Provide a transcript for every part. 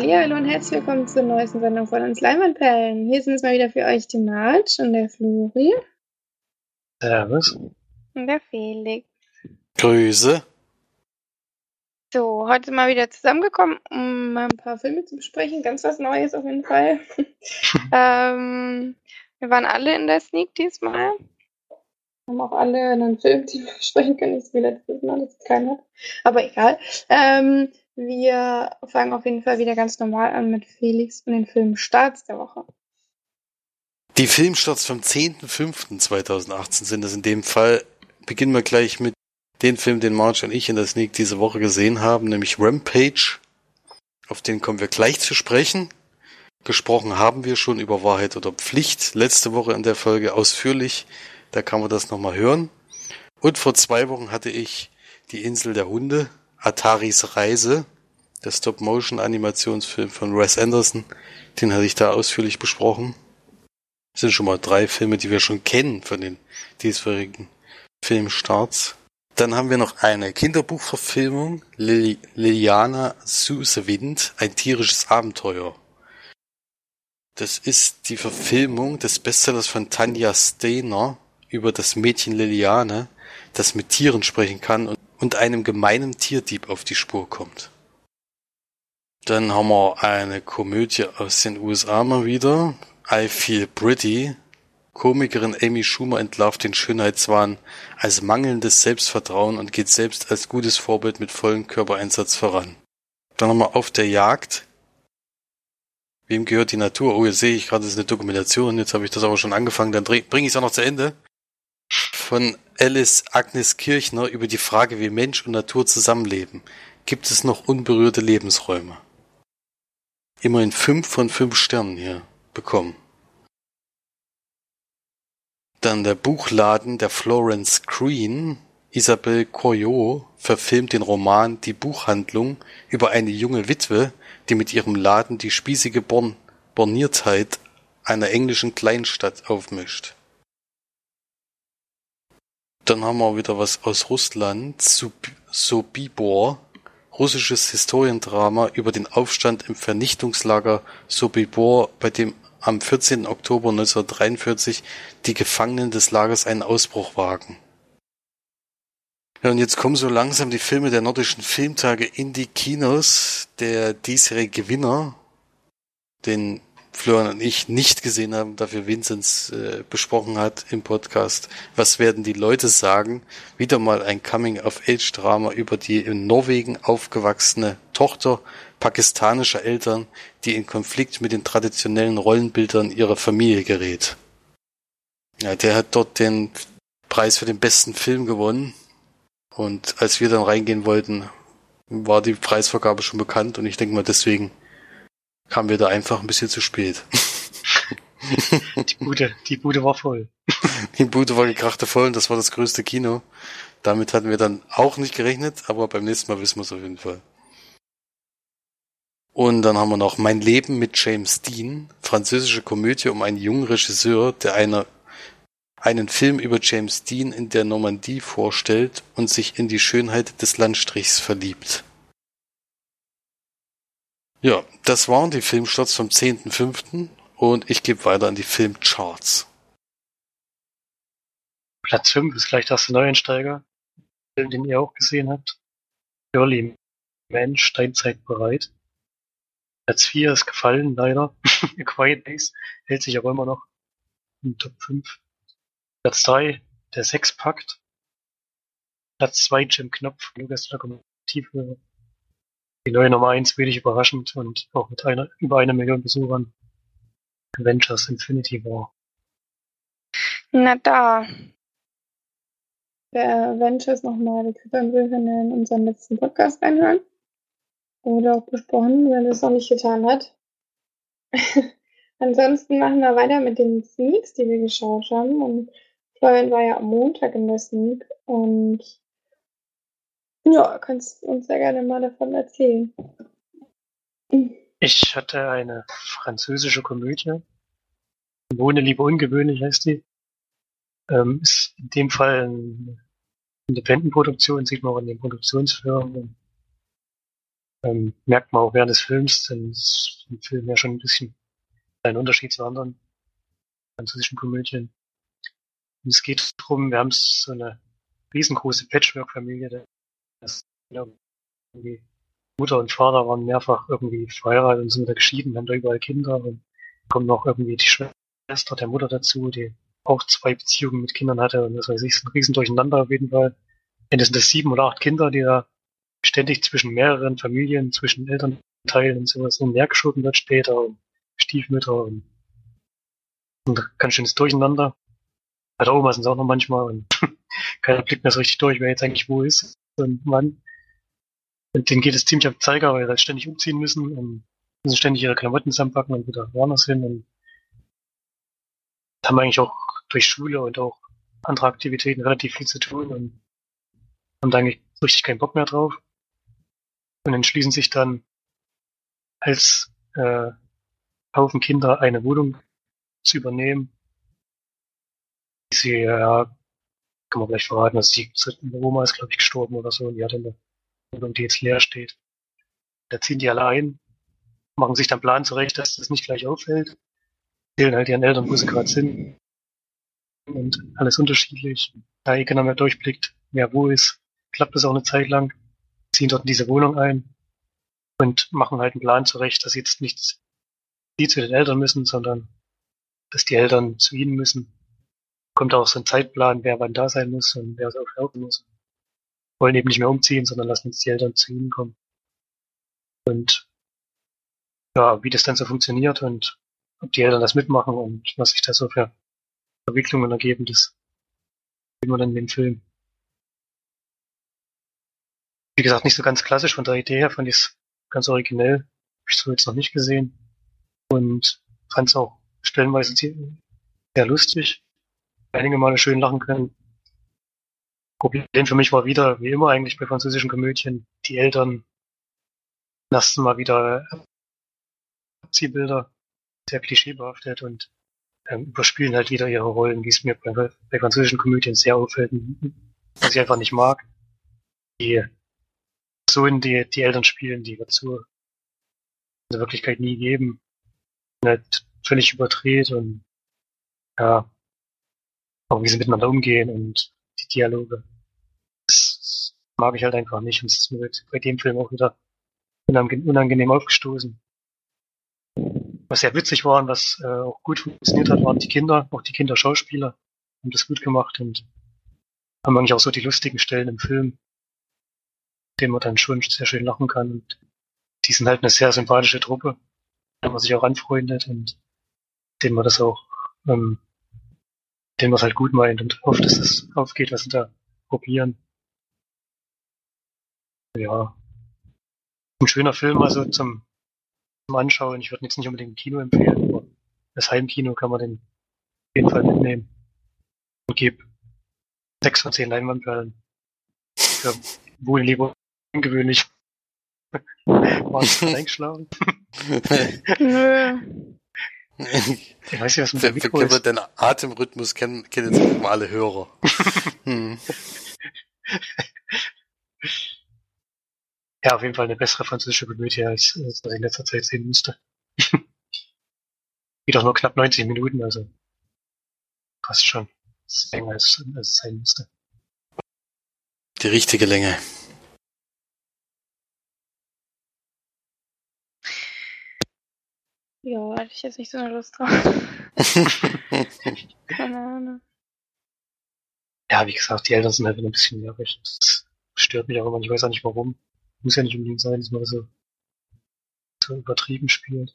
Hallo und herzlich willkommen zur neuesten Sendung von uns Leinwandperlen. Hier sind es mal wieder für euch die Marge und der Flori. Servus. Und der Felix. Grüße. So, heute mal wieder zusammengekommen, um ein paar Filme zu besprechen. Ganz was Neues auf jeden Fall. ähm, wir waren alle in der Sneak diesmal. Haben auch alle einen Film, den wir besprechen können. Ich will letztes Mal, dass es keinen hat. Aber egal. Ähm, wir fangen auf jeden Fall wieder ganz normal an mit Felix und den Filmstarts der Woche. Die Filmstarts vom 10.05.2018 sind es in dem Fall. Beginnen wir gleich mit dem Film, den Marge und ich in der Sneak diese Woche gesehen haben, nämlich Rampage. Auf den kommen wir gleich zu sprechen. Gesprochen haben wir schon über Wahrheit oder Pflicht letzte Woche in der Folge ausführlich. Da kann man das nochmal hören. Und vor zwei Wochen hatte ich die Insel der Hunde Ataris Reise, der Stop-Motion-Animationsfilm von Wes Anderson. Den hatte ich da ausführlich besprochen. Das sind schon mal drei Filme, die wir schon kennen von den diesjährigen Filmstarts. Dann haben wir noch eine Kinderbuchverfilmung, Lili Liliana Süße Wind, ein tierisches Abenteuer. Das ist die Verfilmung des Bestsellers von Tanja Steiner über das Mädchen Liliane, das mit Tieren sprechen kann und und einem gemeinen Tierdieb auf die Spur kommt. Dann haben wir eine Komödie aus den USA mal wieder. I Feel Pretty. Komikerin Amy Schumer entlarvt den Schönheitswahn als mangelndes Selbstvertrauen und geht selbst als gutes Vorbild mit vollem Körpereinsatz voran. Dann haben wir Auf der Jagd. Wem gehört die Natur? Oh, jetzt sehe ich gerade, das ist eine Dokumentation. Jetzt habe ich das aber schon angefangen. Dann bringe ich es auch noch zu Ende. Von Alice Agnes Kirchner über die Frage, wie Mensch und Natur zusammenleben. Gibt es noch unberührte Lebensräume? Immerhin fünf von fünf Sternen hier bekommen. Dann der Buchladen der Florence Green. Isabelle Coyot verfilmt den Roman Die Buchhandlung über eine junge Witwe, die mit ihrem Laden die spießige Born Borniertheit einer englischen Kleinstadt aufmischt. Dann haben wir wieder was aus Russland. Sobibor, russisches Historiendrama über den Aufstand im Vernichtungslager Sobibor, bei dem am 14. Oktober 1943 die Gefangenen des Lagers einen Ausbruch wagen. Ja, und jetzt kommen so langsam die Filme der nordischen Filmtage in die Kinos. Der diesjährige Gewinner, den Florian und ich nicht gesehen haben, dafür Vinzenz äh, besprochen hat im Podcast. Was werden die Leute sagen? Wieder mal ein Coming-of-Age-Drama über die in Norwegen aufgewachsene Tochter pakistanischer Eltern, die in Konflikt mit den traditionellen Rollenbildern ihrer Familie gerät. Ja, der hat dort den Preis für den besten Film gewonnen. Und als wir dann reingehen wollten, war die Preisvergabe schon bekannt und ich denke mal deswegen kamen wir da einfach ein bisschen zu spät. Die Bude, die Bude war voll. Die Bude war gekrachte voll und das war das größte Kino. Damit hatten wir dann auch nicht gerechnet, aber beim nächsten Mal wissen wir es auf jeden Fall. Und dann haben wir noch Mein Leben mit James Dean, französische Komödie um einen jungen Regisseur, der eine, einen Film über James Dean in der Normandie vorstellt und sich in die Schönheit des Landstrichs verliebt. Ja, das waren die Filmstarts vom 10.05. und ich gebe weiter an die Filmcharts. Platz 5 ist gleich das Neuensteiger, den ihr auch gesehen habt. Early Mensch, Steinzeit bereit. Platz 4 ist gefallen, leider. Quiet Days hält sich aber immer noch im Top 5. Platz 3, der Sexpakt. Platz 2, Jim Knopf, Lukas Lokomotive die neue Nummer 1 wenig überraschend und auch mit einer, über einer Million Besuchern. Avengers Infinity War. Na da. Der Avengers nochmal die Küppernbücher in unseren letzten Podcast einhören. Oder auch besprochen, wenn es noch nicht getan hat. Ansonsten machen wir weiter mit den Sneaks, die wir geschaut haben. Und Florian war ja am Montag in der Sneak und ja, kannst uns sehr gerne mal davon erzählen. Ich hatte eine französische Komödie. Wohne lieber ungewöhnlich heißt die. Ähm, ist in dem Fall eine Independent-Produktion, sieht man auch in den Produktionsfirmen. Ähm, merkt man auch während des Films, denn es ist im Film ja schon ein bisschen ein Unterschied zu anderen französischen Komödien. Und es geht darum, wir haben so eine riesengroße Patchwork-Familie. Das irgendwie Mutter und Vater waren mehrfach irgendwie verheiratet und sind da geschieden, haben da überall Kinder und kommt noch irgendwie die Schwester der Mutter dazu, die auch zwei Beziehungen mit Kindern hatte und das weiß ich, ist ein riesen Durcheinander auf jeden Fall. Ende sind das sieben oder acht Kinder, die da ständig zwischen mehreren Familien, zwischen Elternteilen und sowas umhergeschoben wird später und Stiefmütter und, und ganz schönes Durcheinander. Bei der Oma sind es auch noch manchmal und keiner blickt mehr so richtig durch, wer jetzt eigentlich wo ist und wann. Und denen geht es ziemlich am Zeiger, weil sie halt ständig umziehen müssen und müssen ständig ihre Klamotten zusammenpacken und wieder woanders hin und haben eigentlich auch durch Schule und auch andere Aktivitäten relativ viel zu tun und haben da eigentlich richtig keinen Bock mehr drauf und entschließen sich dann als äh, Haufen Kinder eine Wohnung zu übernehmen. Sie, ja, kann man gleich verraten, dass die Oma ist, glaube ich, gestorben oder so und die hat eine Wohnung, die jetzt leer steht. Da ziehen die alle ein, machen sich dann Plan zurecht, dass das nicht gleich auffällt, erzählen halt ihren Eltern, wo sie gerade sind und alles unterschiedlich. Da eh keiner mehr durchblickt, wer wo ist, klappt das auch eine Zeit lang, ziehen dort in diese Wohnung ein und machen halt einen Plan zurecht, dass jetzt nicht die zu den Eltern müssen, sondern dass die Eltern zu ihnen müssen. Kommt auch so ein Zeitplan, wer wann da sein muss und wer es auch helfen muss. Wollen eben nicht mehr umziehen, sondern lassen jetzt die Eltern zu ihnen kommen. Und ja, wie das dann so funktioniert und ob die Eltern das mitmachen und was sich da so für Entwicklungen ergeben, das sehen wir dann in dem Film. Wie gesagt, nicht so ganz klassisch von der Idee her, fand ich es ganz originell. Habe ich so jetzt noch nicht gesehen. Und fand es auch stellenweise sehr lustig. Einige Male schön lachen können. Problem für mich war wieder, wie immer eigentlich bei französischen Komödien, die Eltern lassen mal wieder Zielbilder sehr klischeebehaftet und ähm, überspielen halt wieder ihre Rollen, wie es mir bei, bei französischen Komödien sehr auffällt, was ich einfach nicht mag. Die Personen, die die Eltern spielen, die dazu in der Wirklichkeit nie geben, halt völlig überdreht und ja, auch wie sie miteinander umgehen und die Dialoge. Das mag ich halt einfach nicht und es ist mir bei dem Film auch wieder unangenehm aufgestoßen. Was sehr witzig war und was äh, auch gut funktioniert hat, waren die Kinder, auch die Kinderschauspieler haben das gut gemacht und haben eigentlich auch so die lustigen Stellen im Film, denen man dann schon sehr schön lachen kann. Und die sind halt eine sehr sympathische Truppe, der man sich auch anfreundet und denen man das auch, ähm, man es halt gut meint und hofft, dass das aufgeht, was sie da probieren. Ja. Ein schöner Film, also zum zum Anschauen. Ich würde jetzt nicht unbedingt ein Kino empfehlen, aber das Heimkino kann man den auf jeden Fall mitnehmen. Und gebe sechs von zehn Leinwandperlen. Für wohl lieber ungewöhnlich. War es eingeschlafen? Ich weiß nicht, was mit dem Mikro ist. Den Atemrhythmus kennen, kennen jetzt auch mal alle Hörer. hm. Ja, auf jeden Fall eine bessere französische Komödie, als, als ich in letzter Zeit sehen musste. Geht auch nur knapp 90 Minuten, also passt schon. Das ist länger als, als es sein musste. Die richtige Länge. Ja, hatte ich jetzt nicht so eine Lust drauf. Keine Ahnung. Ja, wie gesagt, die Eltern sind halt wieder ein bisschen nervig. Das stört mich auch immer. Ich weiß auch nicht warum. Muss ja nicht unbedingt sein, dass man so, so übertrieben spielt.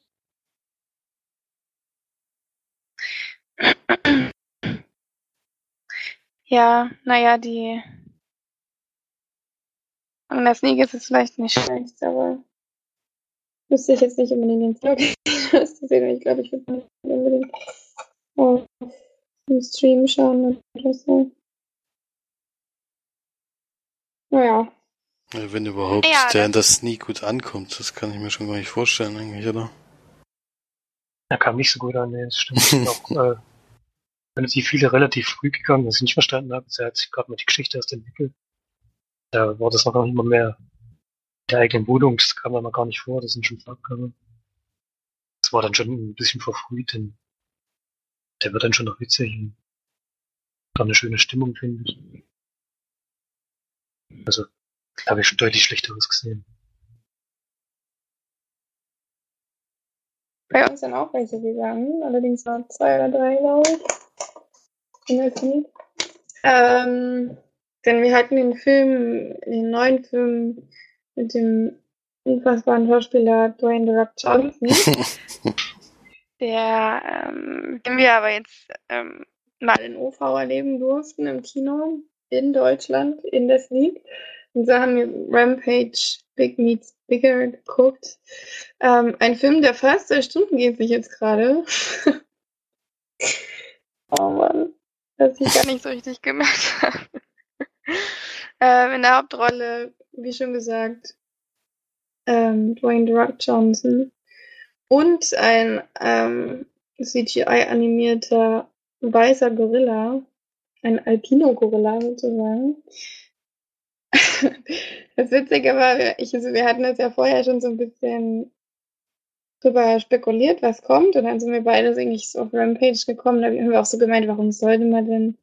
Ja, naja, die. An der Sneak ist es vielleicht nicht schlecht, aber müsste ich jetzt nicht unbedingt den Vlog zu sehen. Ich glaube, ich würde nicht unbedingt auf dem Stream schauen oder so. Naja. Ja, wenn überhaupt Ja, der das- in der Sneak gut ankommt, das kann ich mir schon gar nicht vorstellen eigentlich, oder? Er kam nicht so gut an, nee, das stimmt. Auch äh, relativ viele relativ früh gegangen, was ich nicht verstanden habe. Er hat sich gerade mal die Geschichte erst entwickelt. Da war das noch immer mehr der eigenen Wohnung, das kam noch gar nicht vor, das sind schon Farbcover. Das war dann schon ein bisschen verfrüht, denn der wird dann schon noch witzig und dann eine schöne Stimmung, finde ich. Also, habe ich schon deutlich schlechteres gesehen. Bei uns sind auch welche gegangen, allerdings waren zwei oder drei, glaube ich. In der Klinik. Ähm, denn wir hatten den Film, den neuen Film mit dem unfassbaren Schauspieler Dwayne The Rock Johnson, der, ähm, den wir aber jetzt ähm, mal in OV erleben durften im Kino in Deutschland in der Sneak. Und so haben wir Rampage Big Meets Bigger geguckt. Ähm, ein Film, der fast zwei Stunden geht sich jetzt gerade. oh Mann, dass ich gar nicht so richtig gemerkt habe. ähm, in der Hauptrolle, wie schon gesagt, ähm, Dwayne The Rock Johnson und ein ähm, CGI-animierter weißer Gorilla, ein Alpino-Gorilla sozusagen. das Witzige war, ich, also wir hatten das ja vorher schon so ein bisschen drüber spekuliert, was kommt. Und dann sind wir beide eigentlich so auf Rampage gekommen. Da haben wir auch so gemeint, warum sollte man denn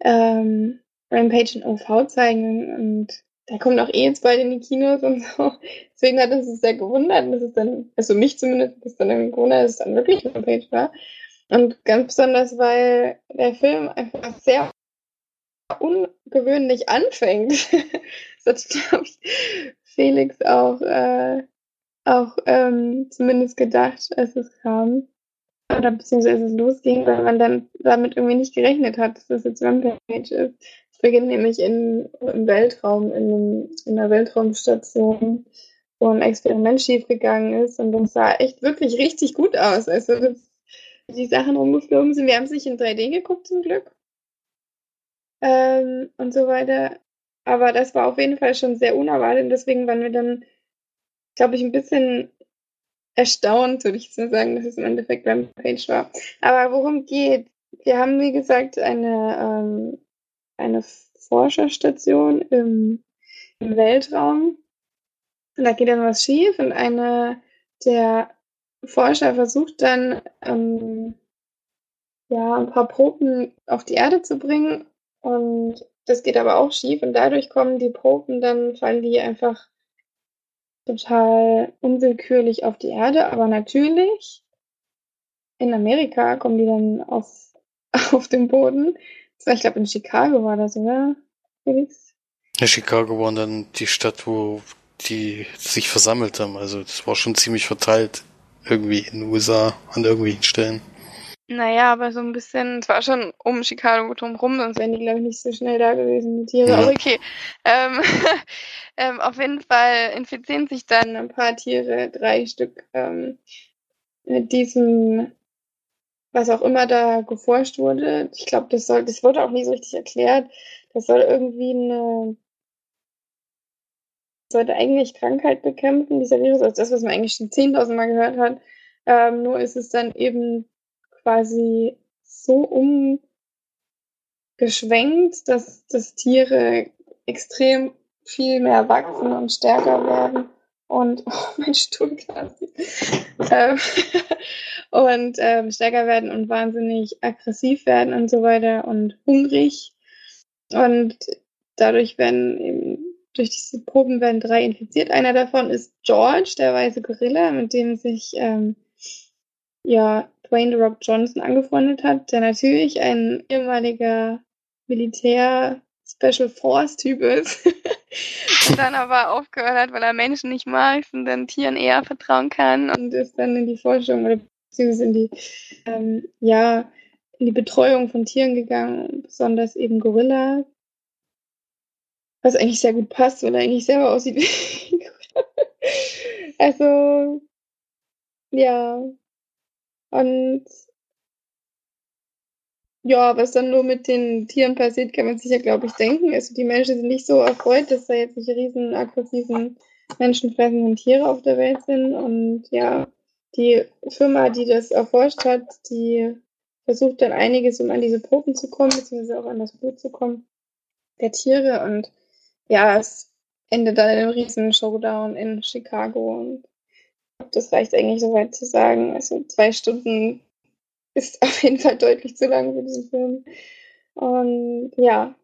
ähm, Rampage in OV zeigen? Und da kommt auch eh jetzt bald in die Kinos und so. Deswegen hat uns das sehr gewundert, dass es dann, also mich zumindest, dass dann irgendwie gewundert, dass es dann wirklich Rampage war. Und ganz besonders, weil der Film einfach sehr ungewöhnlich anfängt. das hat, glaube ich, Felix auch, äh, auch ähm, zumindest gedacht, als es kam. Oder beziehungsweise als es losging, weil man dann damit irgendwie nicht gerechnet hat, dass das jetzt Rampage ist. Es beginnt nämlich in, im Weltraum, in, einem, in einer Weltraumstation, wo ein Experiment schiefgegangen ist und das sah echt wirklich richtig gut aus. Also die Sachen rumgeflogen sind. Wir haben es nicht in 3D geguckt zum Glück ähm, und so weiter. Aber das war auf jeden Fall schon sehr unerwartet und deswegen waren wir dann, glaube ich, ein bisschen erstaunt, würde ich so sagen, dass es im Endeffekt Rampage war. Aber worum geht? Wir haben, wie gesagt, eine, ähm, eine Forscherstation im, im Weltraum. Und da geht dann was schief und eine der Forscher versucht dann, ähm, ja, ein paar Proben auf die Erde zu bringen und das geht aber auch schief und dadurch kommen die Proben dann, fallen die einfach total unwillkürlich auf die Erde. Aber natürlich, in Amerika kommen die dann auf, auf den Boden. Ich glaube, in Chicago war das, oder? Felix? Ja, Chicago war dann die Stadt, wo die sich versammelt haben. Also das war schon ziemlich verteilt irgendwie in den USA an irgendwelchen Stellen. Naja, aber so ein bisschen, es war schon um Chicago drumherum, sonst wären die, glaube ich, nicht so schnell da gewesen, die Tiere. Ja. Aber okay. Ähm, ähm, auf jeden Fall infizieren sich dann ein paar Tiere, drei Stück, ähm, mit diesem, was auch immer da geforscht wurde. Ich glaube, das das wurde auch nie so richtig erklärt. Das soll irgendwie eine, sollte eigentlich Krankheit bekämpfen, dieser Virus, also das, was man eigentlich schon 10.000 Mal gehört hat. Ähm, nur ist es dann eben quasi so umgeschwenkt, dass, dass Tiere extrem viel mehr wachsen und stärker werden. Und oh, mein Stuhl quasi. ähm, und ähm, stärker werden und wahnsinnig aggressiv werden und so weiter und hungrig. Und dadurch werden eben, durch diese Proben werden drei infiziert. Einer davon ist George, der weiße Gorilla, mit dem sich ähm, ja Dwayne The Rock Johnson angefreundet hat, der natürlich ein ehemaliger Militär Special Force Typ ist. und dann aber aufgehört hat, weil er Menschen nicht mag und dann Tieren eher vertrauen kann und ist dann in die Forschung oder beziehungsweise in die, ähm, ja, in die Betreuung von Tieren gegangen, besonders eben Gorilla. Was eigentlich sehr gut passt, weil er eigentlich selber aussieht wie Also, ja, und ja, was dann nur mit den Tieren passiert, kann man sich ja, glaube ich, denken. Also die Menschen sind nicht so erfreut, dass da jetzt nicht riesen aggressiven menschenfressenden Tiere auf der Welt sind. Und ja, die Firma, die das erforscht hat, die versucht dann einiges, um an diese Proben zu kommen, beziehungsweise auch an das Blut zu kommen der Tiere. Und ja, es endet dann in einem riesen Showdown in Chicago. Und das reicht eigentlich soweit zu sagen. Also zwei Stunden ist auf jeden Fall deutlich zu lang für diesen Film. Und ja.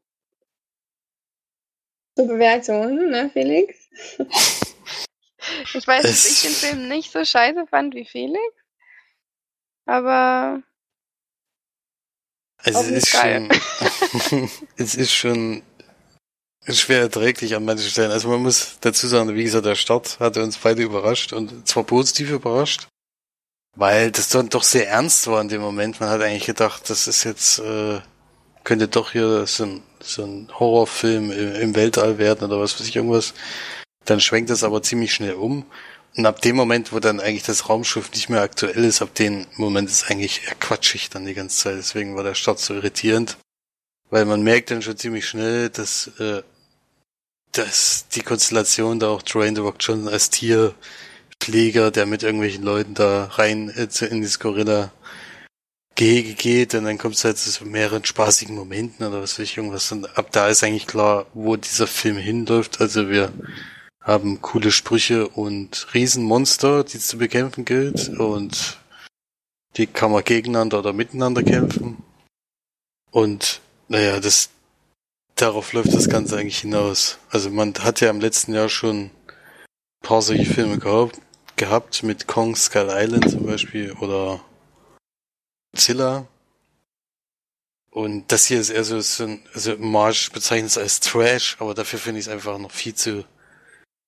Zur Bewertung, ne, Felix? ich weiß, dass ich den Film nicht so scheiße fand wie Felix. Aber. Also es ist geil. schon. es ist schon schwer erträglich an manchen Stellen. Also man muss dazu sagen, wie gesagt, der Start hatte uns beide überrascht und zwar positiv überrascht, weil das dann doch sehr ernst war in dem Moment. Man hat eigentlich gedacht, das ist jetzt, äh, könnte doch hier so ein, so ein Horrorfilm im, im Weltall werden oder was weiß ich irgendwas. Dann schwenkt das aber ziemlich schnell um. Und ab dem Moment, wo dann eigentlich das Raumschiff nicht mehr aktuell ist, ab dem Moment ist eigentlich eher quatschig dann die ganze Zeit. Deswegen war der Start so irritierend. Weil man merkt dann schon ziemlich schnell, dass äh, dass die Konstellation da auch Dwayne The Rock Johnson als Tierpfleger, der mit irgendwelchen Leuten da rein äh, in dieses Gorilla Gehege geht und dann kommt es halt zu mehreren spaßigen Momenten oder was weiß ich irgendwas und ab da ist eigentlich klar, wo dieser Film hinläuft. Also wir haben coole Sprüche und Riesenmonster, die zu bekämpfen gilt und die kann man gegeneinander oder miteinander kämpfen. Und naja, das darauf läuft das Ganze eigentlich hinaus. Also man hat ja im letzten Jahr schon ein paar solche Filme gehabt, gehabt mit Kong Skull Island zum Beispiel oder Zilla. Und das hier ist eher so, also Marsch bezeichnet es als Trash, aber dafür finde ich es einfach noch viel zu,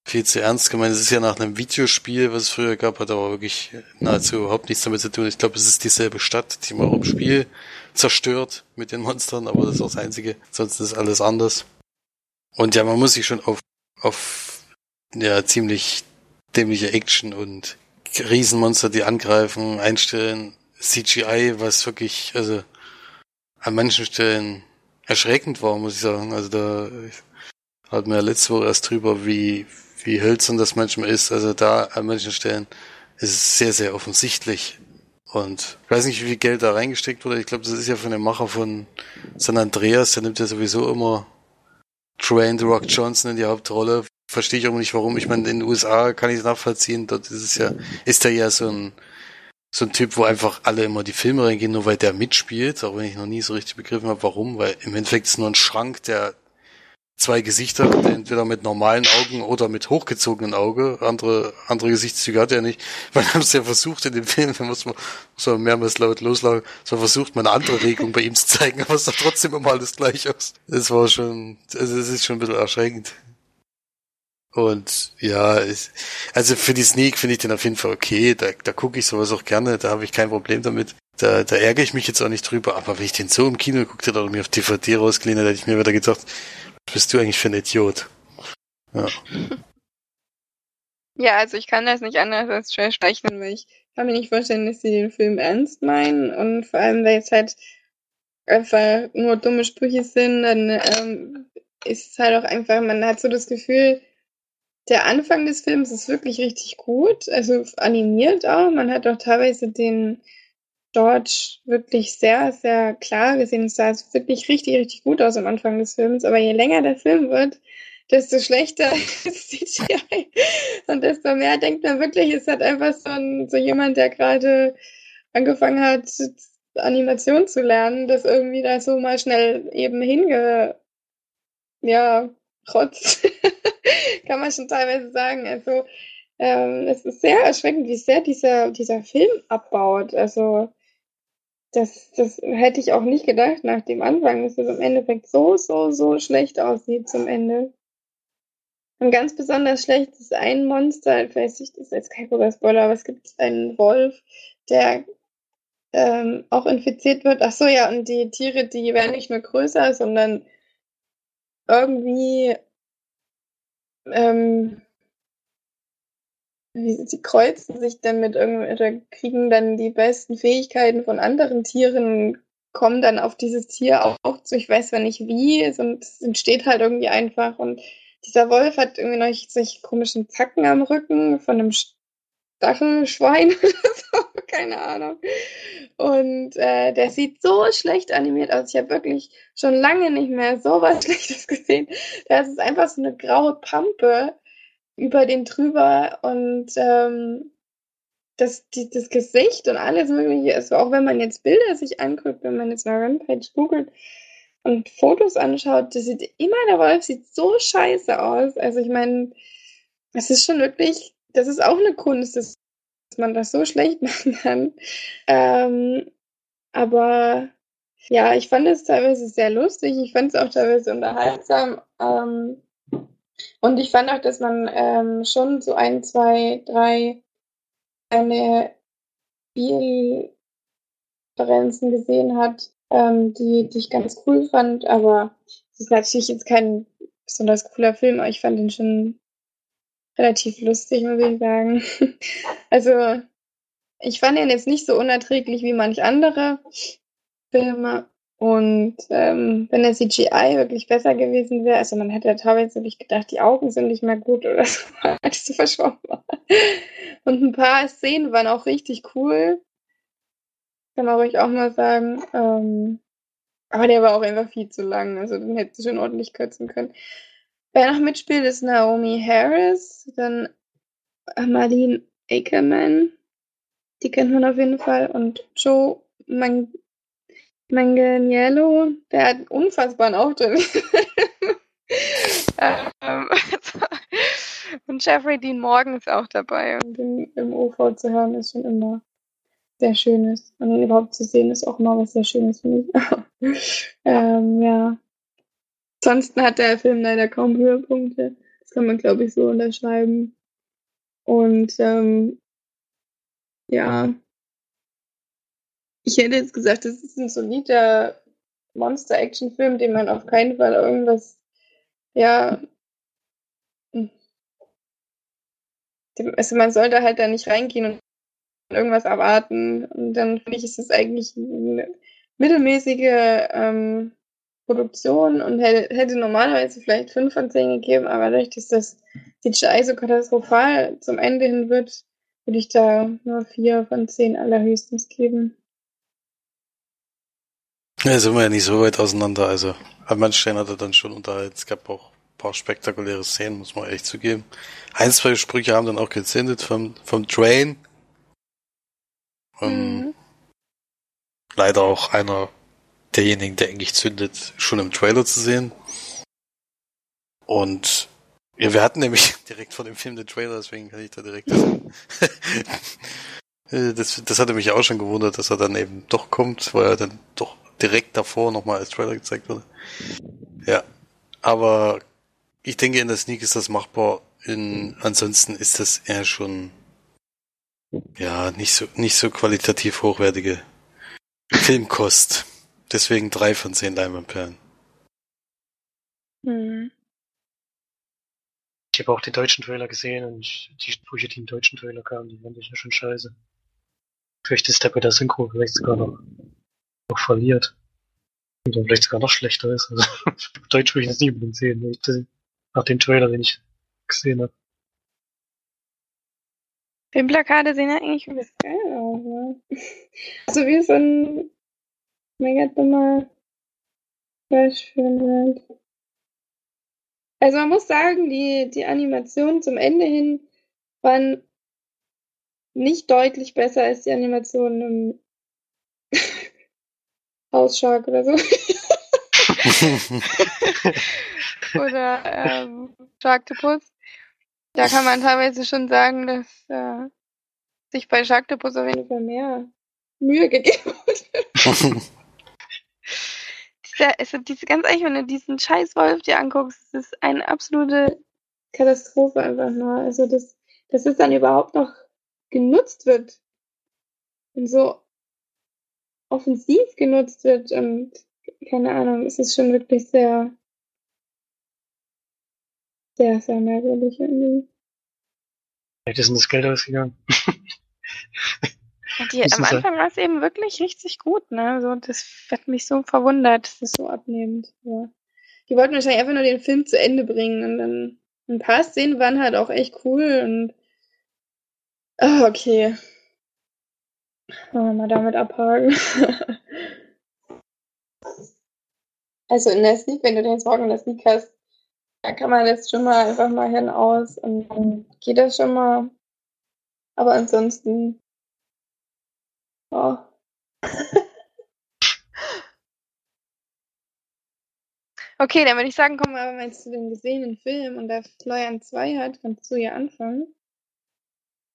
viel zu ernst gemeint. Es ist ja nach einem Videospiel, was es früher gab, hat aber wirklich nahezu überhaupt nichts damit zu tun. Ich glaube, es ist dieselbe Stadt, die man auch im Spiel zerstört mit den Monstern, aber das ist auch das Einzige. Sonst ist alles anders. Und ja, man muss sich schon auf, auf ja, ziemlich dämliche Action und Riesenmonster, die angreifen, einstellen. CGI, was wirklich, also an manchen Stellen erschreckend war, muss ich sagen. Also da hatten wir letzte Woche erst drüber, wie, wie hölzern das manchmal ist. Also da an manchen Stellen ist es sehr, sehr offensichtlich, und ich weiß nicht, wie viel Geld da reingesteckt wurde. Ich glaube, das ist ja von dem Macher von San Andreas. Der nimmt ja sowieso immer Dwayne The Rock Johnson in die Hauptrolle. Verstehe ich auch nicht, warum. Ich meine, in den USA kann ich es nachvollziehen. Dort ist es ja, ist er ja so ein, so ein Typ, wo einfach alle immer die Filme reingehen, nur weil der mitspielt. Auch wenn ich noch nie so richtig begriffen habe, warum. Weil im Endeffekt ist es nur ein Schrank, der zwei Gesichter, entweder mit normalen Augen oder mit hochgezogenen Auge. Andere, andere Gesichtszüge hat er nicht. Man hat es ja versucht in dem Film, da muss man, muss man mehrmals laut loslagen, so versucht man eine andere Regung bei ihm zu zeigen, aber es sah trotzdem immer alles gleich aus. Es war schon, also es ist schon ein bisschen erschreckend. Und ja, ich, also für die Sneak finde ich den auf jeden Fall okay. Da, da gucke ich sowas auch gerne, da habe ich kein Problem damit. Da, da ärgere ich mich jetzt auch nicht drüber, aber wenn ich den so im Kino geguckt hätte oder mir auf DVD rausgeliehen hätte, hätte ich mir wieder gedacht, bist du eigentlich für ein Idiot? Ja. ja, also ich kann das nicht anders als schwer streichen, weil ich kann mir nicht vorstellen, dass sie den Film ernst meinen und vor allem, weil es halt einfach nur dumme Sprüche sind, dann ähm, ist es halt auch einfach, man hat so das Gefühl, der Anfang des Films ist wirklich richtig gut, also animiert auch. Man hat auch teilweise den George wirklich sehr, sehr klar gesehen. Es sah wirklich richtig, richtig gut aus am Anfang des Films. Aber je länger der Film wird, desto schlechter ist CGI. Und desto mehr denkt man wirklich, es hat einfach so, ein, so jemand, der gerade angefangen hat, Animation zu lernen, das irgendwie da so mal schnell eben hinge, ja, rotzt. Kann man schon teilweise sagen. Also, ähm, es ist sehr erschreckend, wie sehr dieser, dieser Film abbaut. Also, das, das hätte ich auch nicht gedacht nach dem Anfang, dass es im Endeffekt so, so, so schlecht aussieht zum Ende. Und ganz besonders schlecht ist ein Monster, ich weiß nicht, das ist jetzt kein großer Spoiler, aber es gibt einen Wolf, der ähm, auch infiziert wird. Ach so, ja, und die Tiere, die werden nicht nur größer, sondern irgendwie ähm, sie kreuzen sich dann mit oder kriegen dann die besten Fähigkeiten von anderen Tieren, kommen dann auf dieses Tier auch zu. Ich weiß zwar nicht wie, es entsteht halt irgendwie einfach. Und dieser Wolf hat irgendwie noch solche komischen Zacken am Rücken von einem Stachelschwein oder so. keine Ahnung. Und äh, der sieht so schlecht animiert aus. Ich habe wirklich schon lange nicht mehr so was Schlechtes gesehen. Das ist einfach so eine graue Pampe über den drüber und ähm, das, die, das Gesicht und alles mögliche ist, auch wenn man jetzt Bilder sich anguckt, wenn man jetzt mal Rampage googelt und Fotos anschaut, das sieht immer, der Wolf sieht so scheiße aus. Also ich meine, es ist schon wirklich, das ist auch eine Kunst, dass man das so schlecht machen kann. Ähm, aber ja, ich fand es teilweise sehr lustig, ich fand es auch teilweise unterhaltsam. Ähm, und ich fand auch, dass man ähm, schon so ein, zwei, drei eine Spielreferenzen gesehen hat, ähm, die, die ich ganz cool fand, aber es ist natürlich jetzt kein besonders cooler Film, aber ich fand ihn schon relativ lustig, muss ich sagen. also, ich fand ihn jetzt nicht so unerträglich wie manch andere Filme. Und ähm, wenn der CGI wirklich besser gewesen wäre, also man hätte ja teilweise wirklich gedacht, die Augen sind nicht mehr gut oder so, als es so verschwommen war. Und ein paar Szenen waren auch richtig cool. Kann man ruhig auch mal sagen. Ähm, aber der war auch einfach viel zu lang. Also den hätte schon ordentlich kürzen können. Wer noch mitspielt, ist Naomi Harris, dann Marlene Ackerman. Die kennt man auf jeden Fall. Und Joe Man Manganiello, der hat unfassbaren Auftritt. ähm, und Jeffrey Dean Morgan ist auch dabei. Und im, im OV zu hören ist schon immer sehr Schönes. Und ihn überhaupt zu sehen ist auch immer was sehr Schönes für mich. ähm, ja. Ansonsten hat der Film leider kaum Höhepunkte. Das kann man, glaube ich, so unterschreiben. Und ähm, ja, ich hätte jetzt gesagt, das ist ein solider Monster-Action-Film, den man auf keinen Fall irgendwas, ja, also man sollte halt da nicht reingehen und irgendwas erwarten. Und dann finde ich, ist es eigentlich eine mittelmäßige ähm, Produktion und hätte, hätte normalerweise vielleicht 5 von 10 gegeben, aber dadurch, dass das CGI so katastrophal zum Ende hin wird, würde ich da nur 4 von 10 allerhöchstens geben. Ja, sind wir ja nicht so weit auseinander. Also an manchen Stellen hat er dann schon unterhalten. Es gab auch ein paar spektakuläre Szenen, muss man echt zugeben. Ein, zwei Sprüche haben dann auch gezündet vom, vom Train. Ähm, mhm. Leider auch einer derjenigen, der eigentlich zündet, schon im Trailer zu sehen. Und ja, wir hatten nämlich direkt vor dem Film den Trailer, deswegen kann ich da direkt. das, das hatte mich auch schon gewundert, dass er dann eben doch kommt, weil er dann doch direkt davor nochmal als Trailer gezeigt wurde. Ja. Aber ich denke, in der Sneak ist das machbar. In, ansonsten ist das eher schon, ja, nicht so, nicht so qualitativ hochwertige Filmkost. Deswegen drei von zehn Leinwandperlen. Mhm. Ich habe auch den deutschen Trailer gesehen und die Sprüche, die im deutschen Trailer kamen, die fand ich ja schon scheiße. Vielleicht ist der bei der Synchro vielleicht sogar noch noch verliert. Und dann vielleicht sogar noch schlechter ist. Also, Deutsch würde ich das nie unbedingt sehen, nach dem Trailer, den ich gesehen habe. Filmplakate sehen ja eigentlich übelst geil aus, ne? Also wie so ein mega dummer Flashfilm halt. Also man muss sagen, die, die Animationen zum Ende hin waren nicht deutlich besser als die Animationen im Hausshark oder so. oder ähm, Sharktopus. Da kann man teilweise schon sagen, dass äh, sich bei Sharktopus auf jeden Fall mehr Mühe gegeben wurde. dieser, also diese, ganz ehrlich, wenn du diesen Scheißwolf dir anguckst, das ist eine absolute Katastrophe einfach nur. Also, dass, dass es dann überhaupt noch genutzt wird. Und so offensiv genutzt wird und keine Ahnung, es ist schon wirklich sehr, sehr, sehr merkwürdig irgendwie. Vielleicht ist das Geld ausgegangen. Die, am Anfang war es eben wirklich richtig gut, ne? So, das hat mich so verwundert, das ist so abnehmend. Ja. Die wollten wahrscheinlich einfach nur den Film zu Ende bringen und dann ein paar Szenen waren halt auch echt cool und oh, okay. Wollen wir mal damit abhaken. also in der Sneak, wenn du den jetzt morgen in der Sneak hast, da kann man jetzt schon mal einfach mal hinaus und dann geht das schon mal. Aber ansonsten, oh. okay, dann würde ich sagen, kommen wir aber mal zu dem gesehenen Film und da Florian 2 hat, kannst du ja anfangen.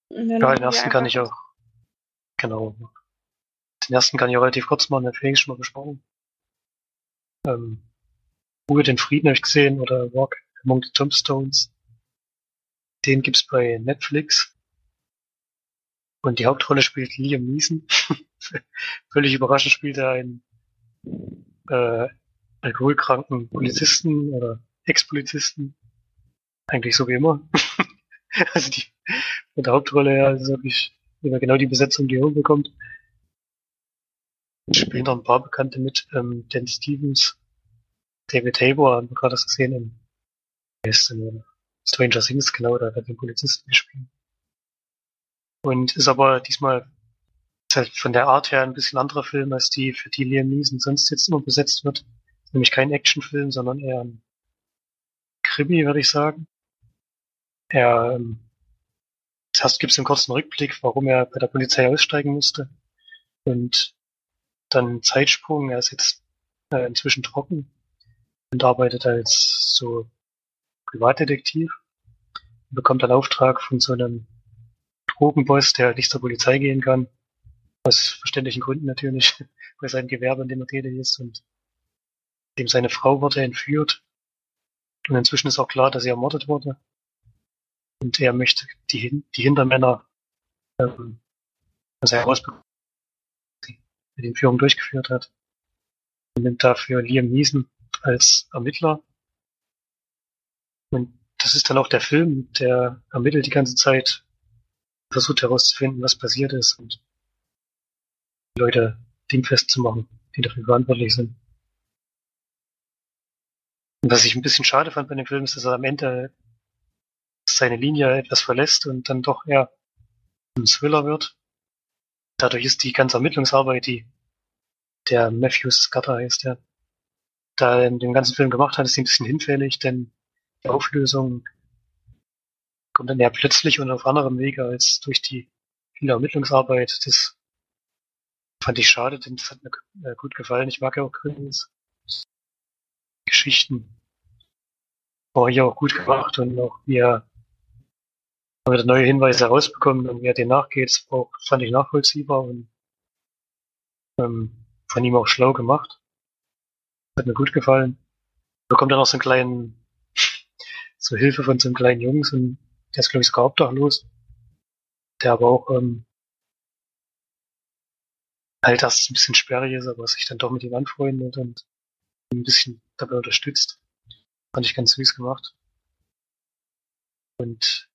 Ja, den ersten kann ich auch. Genau. Den ersten kann ich relativ kurz machen, den Felix schon mal besprochen. Ähm, Ruhe den Frieden habe ich gesehen oder Walk Among the Tombstones. Den gibt's bei Netflix. Und die Hauptrolle spielt Liam Neeson. Völlig überraschend spielt er einen äh, alkoholkranken Polizisten oder Ex-Polizisten. Eigentlich so wie immer. also die von der Hauptrolle her ist wirklich immer genau die Besetzung, die er bekommt. Spielen noch ein paar Bekannte mit, ähm, Dan Stevens, David Tabor, haben wir gerade das gesehen in, ist in Stranger Things, genau, da hat den Polizisten gespielt. Und ist aber diesmal ist halt von der Art her ein bisschen anderer Film, als die, für die Liam Neeson sonst jetzt immer besetzt wird. Nämlich kein Actionfilm, sondern eher ein Krimi, würde ich sagen. Er ähm, Zuerst gibt es einen kurzen Rückblick, warum er bei der Polizei aussteigen musste. Und dann Zeitsprung, er ist jetzt äh, inzwischen trocken und arbeitet als so Privatdetektiv und bekommt einen Auftrag von so einem Drogenboss, der nicht zur Polizei gehen kann. Aus verständlichen Gründen natürlich, weil sein Gewerbe, in dem er tätig ist und dem seine Frau wurde entführt. Und inzwischen ist auch klar, dass sie ermordet wurde. Und er möchte die, die Hintermänner ähm, also herausbekommen, die die Entführung durchgeführt hat. Und nimmt dafür Liam Neeson als Ermittler. Und das ist dann auch der Film, der ermittelt die ganze Zeit, versucht herauszufinden, was passiert ist und die Leute dingfest zu machen, die dafür verantwortlich sind. Und was ich ein bisschen schade fand bei dem Film, ist, dass er am Ende seine Linie etwas verlässt und dann doch eher ein Thriller wird. Dadurch ist die ganze Ermittlungsarbeit, die der Matthew Scudder heißt, der da in dem ganzen Film gemacht hat, ist ein bisschen hinfällig, denn die Auflösung kommt dann eher plötzlich und auf anderem Wege als durch die viele Ermittlungsarbeit. Das fand ich schade, denn das hat mir gut gefallen. Ich mag ja auch Grimm's Geschichten. War hier auch gut gemacht und auch wie er haben wir neue Hinweise herausbekommen und wer den nachgeht, auch, fand ich nachvollziehbar und ähm, von ihm auch schlau gemacht. Hat mir gut gefallen. Bekommt dann auch so einen kleinen, so Hilfe von so einem kleinen Jungs und der ist glaube ich sogar obdachlos. Der aber auch ähm, halt das ein bisschen sperrig ist, aber sich dann doch mit ihm anfreundet und ein bisschen dabei unterstützt. Fand ich ganz süß gemacht. Und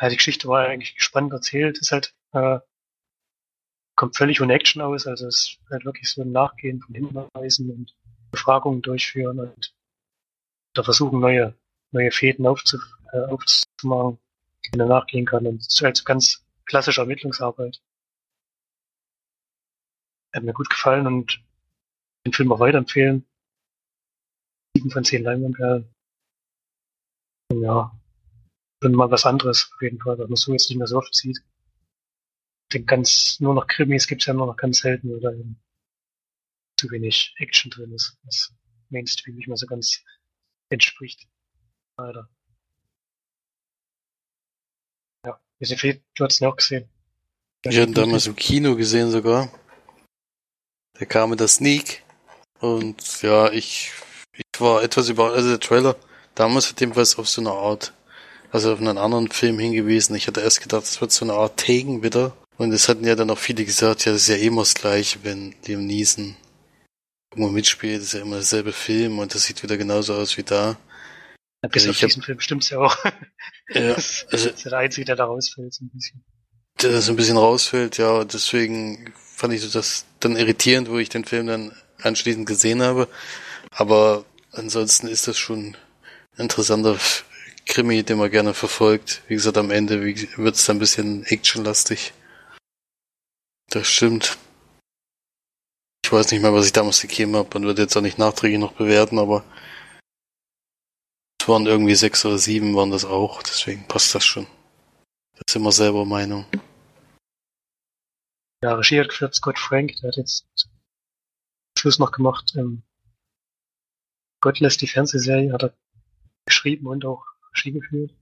ja, die Geschichte war eigentlich spannend erzählt, ist halt, äh, kommt völlig ohne Action aus, also es ist halt wirklich so ein Nachgehen von Hinweisen und Befragungen durchführen und da versuchen neue, neue Fäden aufzu, äh, aufzumachen, die man nachgehen kann und es ist halt so ganz klassische Ermittlungsarbeit. Hat mir gut gefallen und den Film auch weiterempfehlen. Sieben von zehn Leinwandperlen. Ja, schon mal was anderes, auf jeden Fall, was man so jetzt nicht mehr so oft sieht. Den ganz, nur noch Krimis gibt's ja nur noch ganz selten oder zu wenig Action drin ist, was Mainstream nicht mehr so ganz entspricht. Leider. Ja, viel, du hast ihn auch gesehen. Ich hatte ihn damals im Kino gesehen sogar. Der kam in der Sneak. Und ja, ich, ich war etwas über, also der Trailer damals hat jedenfalls auf so eine Art also auf einen anderen Film hingewiesen. Ich hatte erst gedacht, es wird so eine Art Taken wieder. Und es hatten ja dann auch viele gesagt, ja, das ist ja immer das Gleiche, wenn Liam Neeson irgendwo mitspielt, das ist ja immer derselbe Film und das sieht wieder genauso aus wie da. Ja, bis also auf diesen hab, Film stimmt's ja auch. Ja, das, also, ist der Einzige, der da rausfällt, so ein bisschen. Der so ein bisschen rausfällt, ja, deswegen fand ich das dann irritierend, wo ich den Film dann anschließend gesehen habe. Aber ansonsten ist das schon ein interessanter Krimi, den man gerne verfolgt. Wie gesagt, am Ende wird es dann ein bisschen actionlastig. Das stimmt. Ich weiß nicht mehr, was ich damals gegeben habe und würde jetzt auch nicht nachträglich noch bewerten, aber es waren irgendwie sechs oder sieben waren das auch, deswegen passt das schon. Das ist immer selber Meinung. Ja, Regie hat geführt Scott Frank, der hat jetzt Schluss noch gemacht. Ähm, Godless, die Fernsehserie, hat er geschrieben und auch Regie geführt.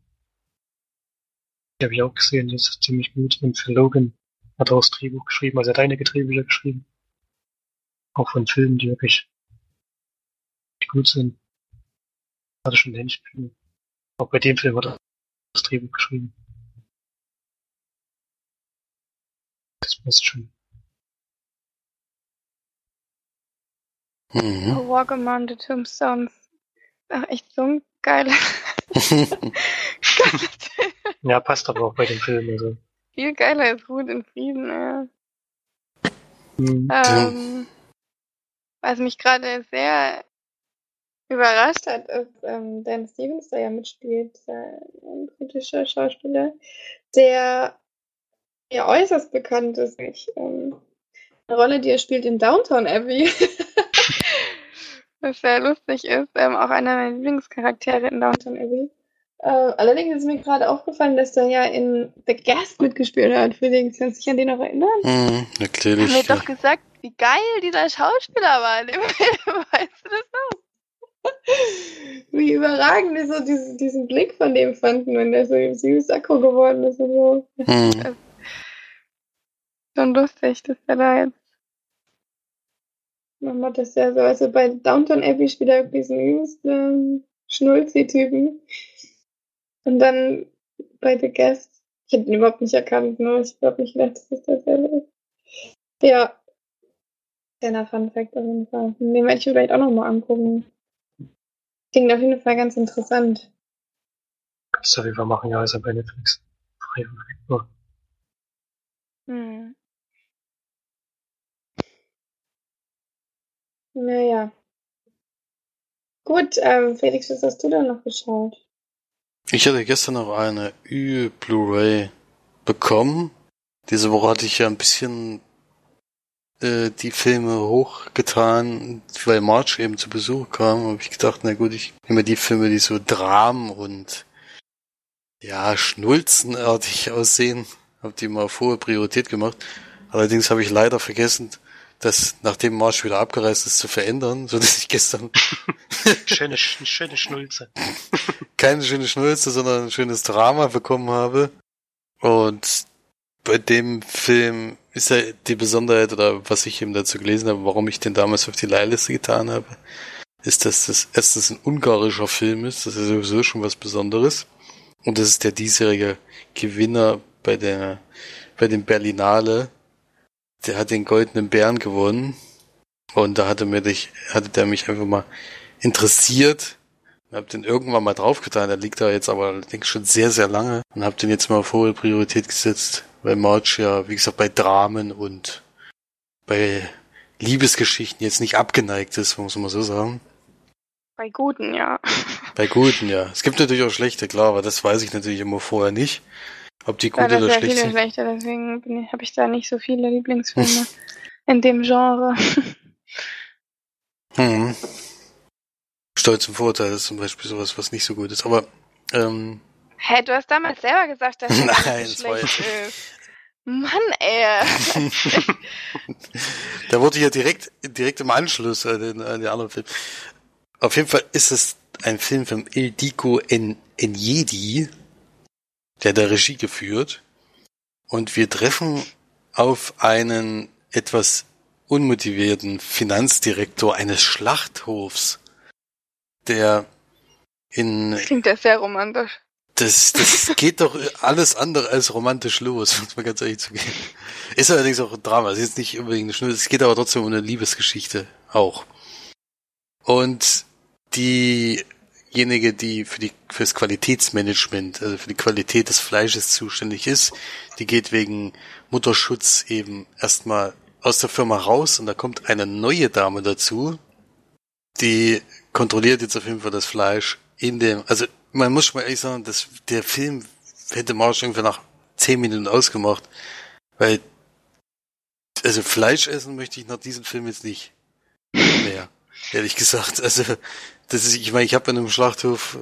Die habe ich auch gesehen, die ist ziemlich gut. Und für Logan hat er auch das Drehbuch geschrieben, also er hat einige Drehbücher geschrieben. Auch von Filmen, die wirklich die gut sind. Hat er schon Händchen. Auch bei dem Film hat er das Drehbuch geschrieben. Das passt schon. Mhm. Walk Among the Tombstones. Ach, echt so ein geiler. Ja, passt aber auch bei dem Film. Also. Viel geiler als Ruhe in Frieden, ja. Mhm. Ähm, was mich gerade sehr überrascht hat, ist, ähm, Dan Stevens, der ja mitspielt, der, ein britischer Schauspieler, der ja äußerst bekannt ist. Ich, ähm, eine Rolle, die er spielt in Downtown Abbey. was sehr lustig ist. Ähm, auch einer meiner Lieblingscharaktere in Downtown Abbey. Äh, allerdings ist mir gerade aufgefallen, dass er ja in The Guest mitgespielt hat. Felix, kannst du dich an den noch erinnern? Mhm, natürlich. Wir ja. doch gesagt, wie geil dieser Schauspieler war in dem Film. Weißt du das noch? Wie überragend wir so diesen, diesen Blick von dem fanden, wenn der so im Sakko geworden ist und so. Mhm. Schon lustig, dass er da jetzt. Man macht das ja so. Also bei Downton Abbey spielt er diesen übelsten Schnulzi-Typen. Und dann bei The Guest. Ich hab ihn überhaupt nicht erkannt, ne? Ich glaube nicht gedacht, dass das derselbe ist. Ja. Kleiner Fun Fact auf jeden Fall. Den werde ich vielleicht auch nochmal angucken. Klingt auf jeden Fall ganz interessant. Kannst du Fall machen, ja, ist ja bei Netflix. Frei verfügbar. Hm. Naja. Gut, ähm, Felix, was hast du da noch geschaut? Ich hatte gestern noch eine Ü-Blu-ray bekommen. Diese Woche hatte ich ja ein bisschen äh, die Filme hochgetan, weil March eben zu Besuch kam. Habe ich gedacht, na gut, ich nehme die Filme, die so Dramen und ja, schnulzenartig aussehen. Habe die mal auf hohe Priorität gemacht. Allerdings habe ich leider vergessen, das, nachdem March wieder abgereist ist, zu verändern, so dass ich gestern Schöne, sch- schöne Schnulze. keine schöne Schnulze, sondern ein schönes Drama bekommen habe. Und bei dem Film ist ja die Besonderheit, oder was ich eben dazu gelesen habe, warum ich den damals auf die Leihliste getan habe, ist, dass das erstens ein ungarischer Film ist, das ist sowieso schon was Besonderes. Und das ist der diesjährige Gewinner bei der, bei dem Berlinale. Der hat den Goldenen Bären gewonnen. Und da hatte mir dich, hatte der mich einfach mal interessiert. Ich hab den irgendwann mal draufgetan, der liegt da jetzt aber allerdings schon sehr, sehr lange und hab den jetzt mal hohe Priorität gesetzt, weil March ja, wie gesagt, bei Dramen und bei Liebesgeschichten jetzt nicht abgeneigt ist, muss man so sagen. Bei Guten, ja. Bei guten, ja. Es gibt natürlich auch schlechte, klar, aber das weiß ich natürlich immer vorher nicht. Ob die Ja, gut das oder ja schlecht sind. schlechter, deswegen habe ich da nicht so viele Lieblingsfilme in dem Genre. Hm. Stolz und Vorurteil ist zum Beispiel sowas, was nicht so gut ist. Aber ähm, Hä, du hast damals selber gesagt, dass Nein, das schlecht ist. Mann, ey. da wurde ja direkt, direkt im Anschluss an den, an den anderen Film. Auf jeden Fall ist es ein Film von Ildiko en, Enjedi, der da Regie geführt. Und wir treffen auf einen etwas unmotivierten Finanzdirektor eines Schlachthofs, der in Klingt das sehr romantisch. das, das geht doch alles andere als romantisch los, muss man ganz ehrlich zugeben. Ist allerdings auch ein Drama. Es ist jetzt nicht unbedingt eine Schnur, es geht aber trotzdem um eine Liebesgeschichte auch. Und diejenige, die für die fürs Qualitätsmanagement, also für die Qualität des Fleisches zuständig ist, die geht wegen Mutterschutz eben erstmal aus der Firma raus und da kommt eine neue Dame dazu, die kontrolliert jetzt auf jeden Fall das Fleisch in dem, also man muss schon mal ehrlich sagen, dass der Film hätte Marsch irgendwie nach zehn Minuten ausgemacht, weil also Fleisch essen möchte ich nach diesem Film jetzt nicht mehr, ehrlich gesagt. Also das ist, ich meine, ich habe bei einem Schlachthof,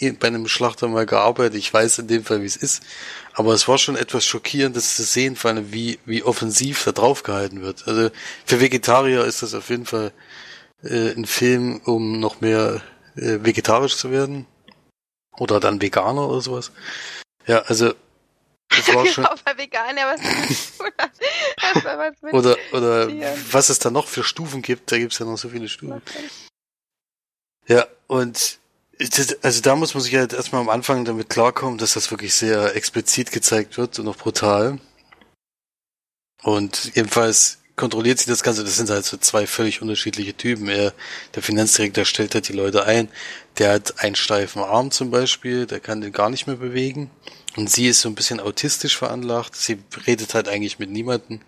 äh, bei einem Schlachter mal gearbeitet. Ich weiß in dem Fall, wie es ist. Aber es war schon etwas schockierend, das zu sehen, vor allem wie, wie offensiv da drauf gehalten wird. Also für Vegetarier ist das auf jeden Fall äh, ein Film, um noch mehr äh, vegetarisch zu werden. Oder dann Veganer oder sowas. Ja, also das war schon. Auch bei Veganer, was oder oder was es da noch für Stufen gibt, da gibt's ja noch so viele Stufen. Ja, und also da muss man sich halt erstmal am Anfang damit klarkommen, dass das wirklich sehr explizit gezeigt wird und auch brutal. Und jedenfalls kontrolliert sie das Ganze. Das sind halt so zwei völlig unterschiedliche Typen. Er, der Finanzdirektor stellt halt die Leute ein. Der hat einen steifen Arm zum Beispiel, der kann den gar nicht mehr bewegen. Und sie ist so ein bisschen autistisch veranlagt. Sie redet halt eigentlich mit niemandem.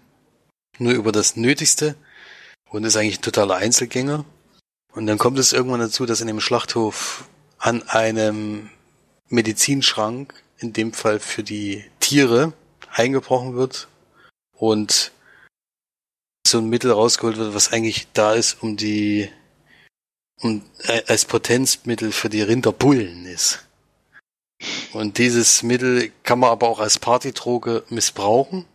Nur über das Nötigste. Und ist eigentlich ein totaler Einzelgänger. Und dann kommt es irgendwann dazu, dass in dem Schlachthof an einem Medizinschrank, in dem Fall für die Tiere, eingebrochen wird und so ein Mittel rausgeholt wird, was eigentlich da ist, um die um, äh, als Potenzmittel für die Rinderbullen ist. Und dieses Mittel kann man aber auch als Partydroge missbrauchen.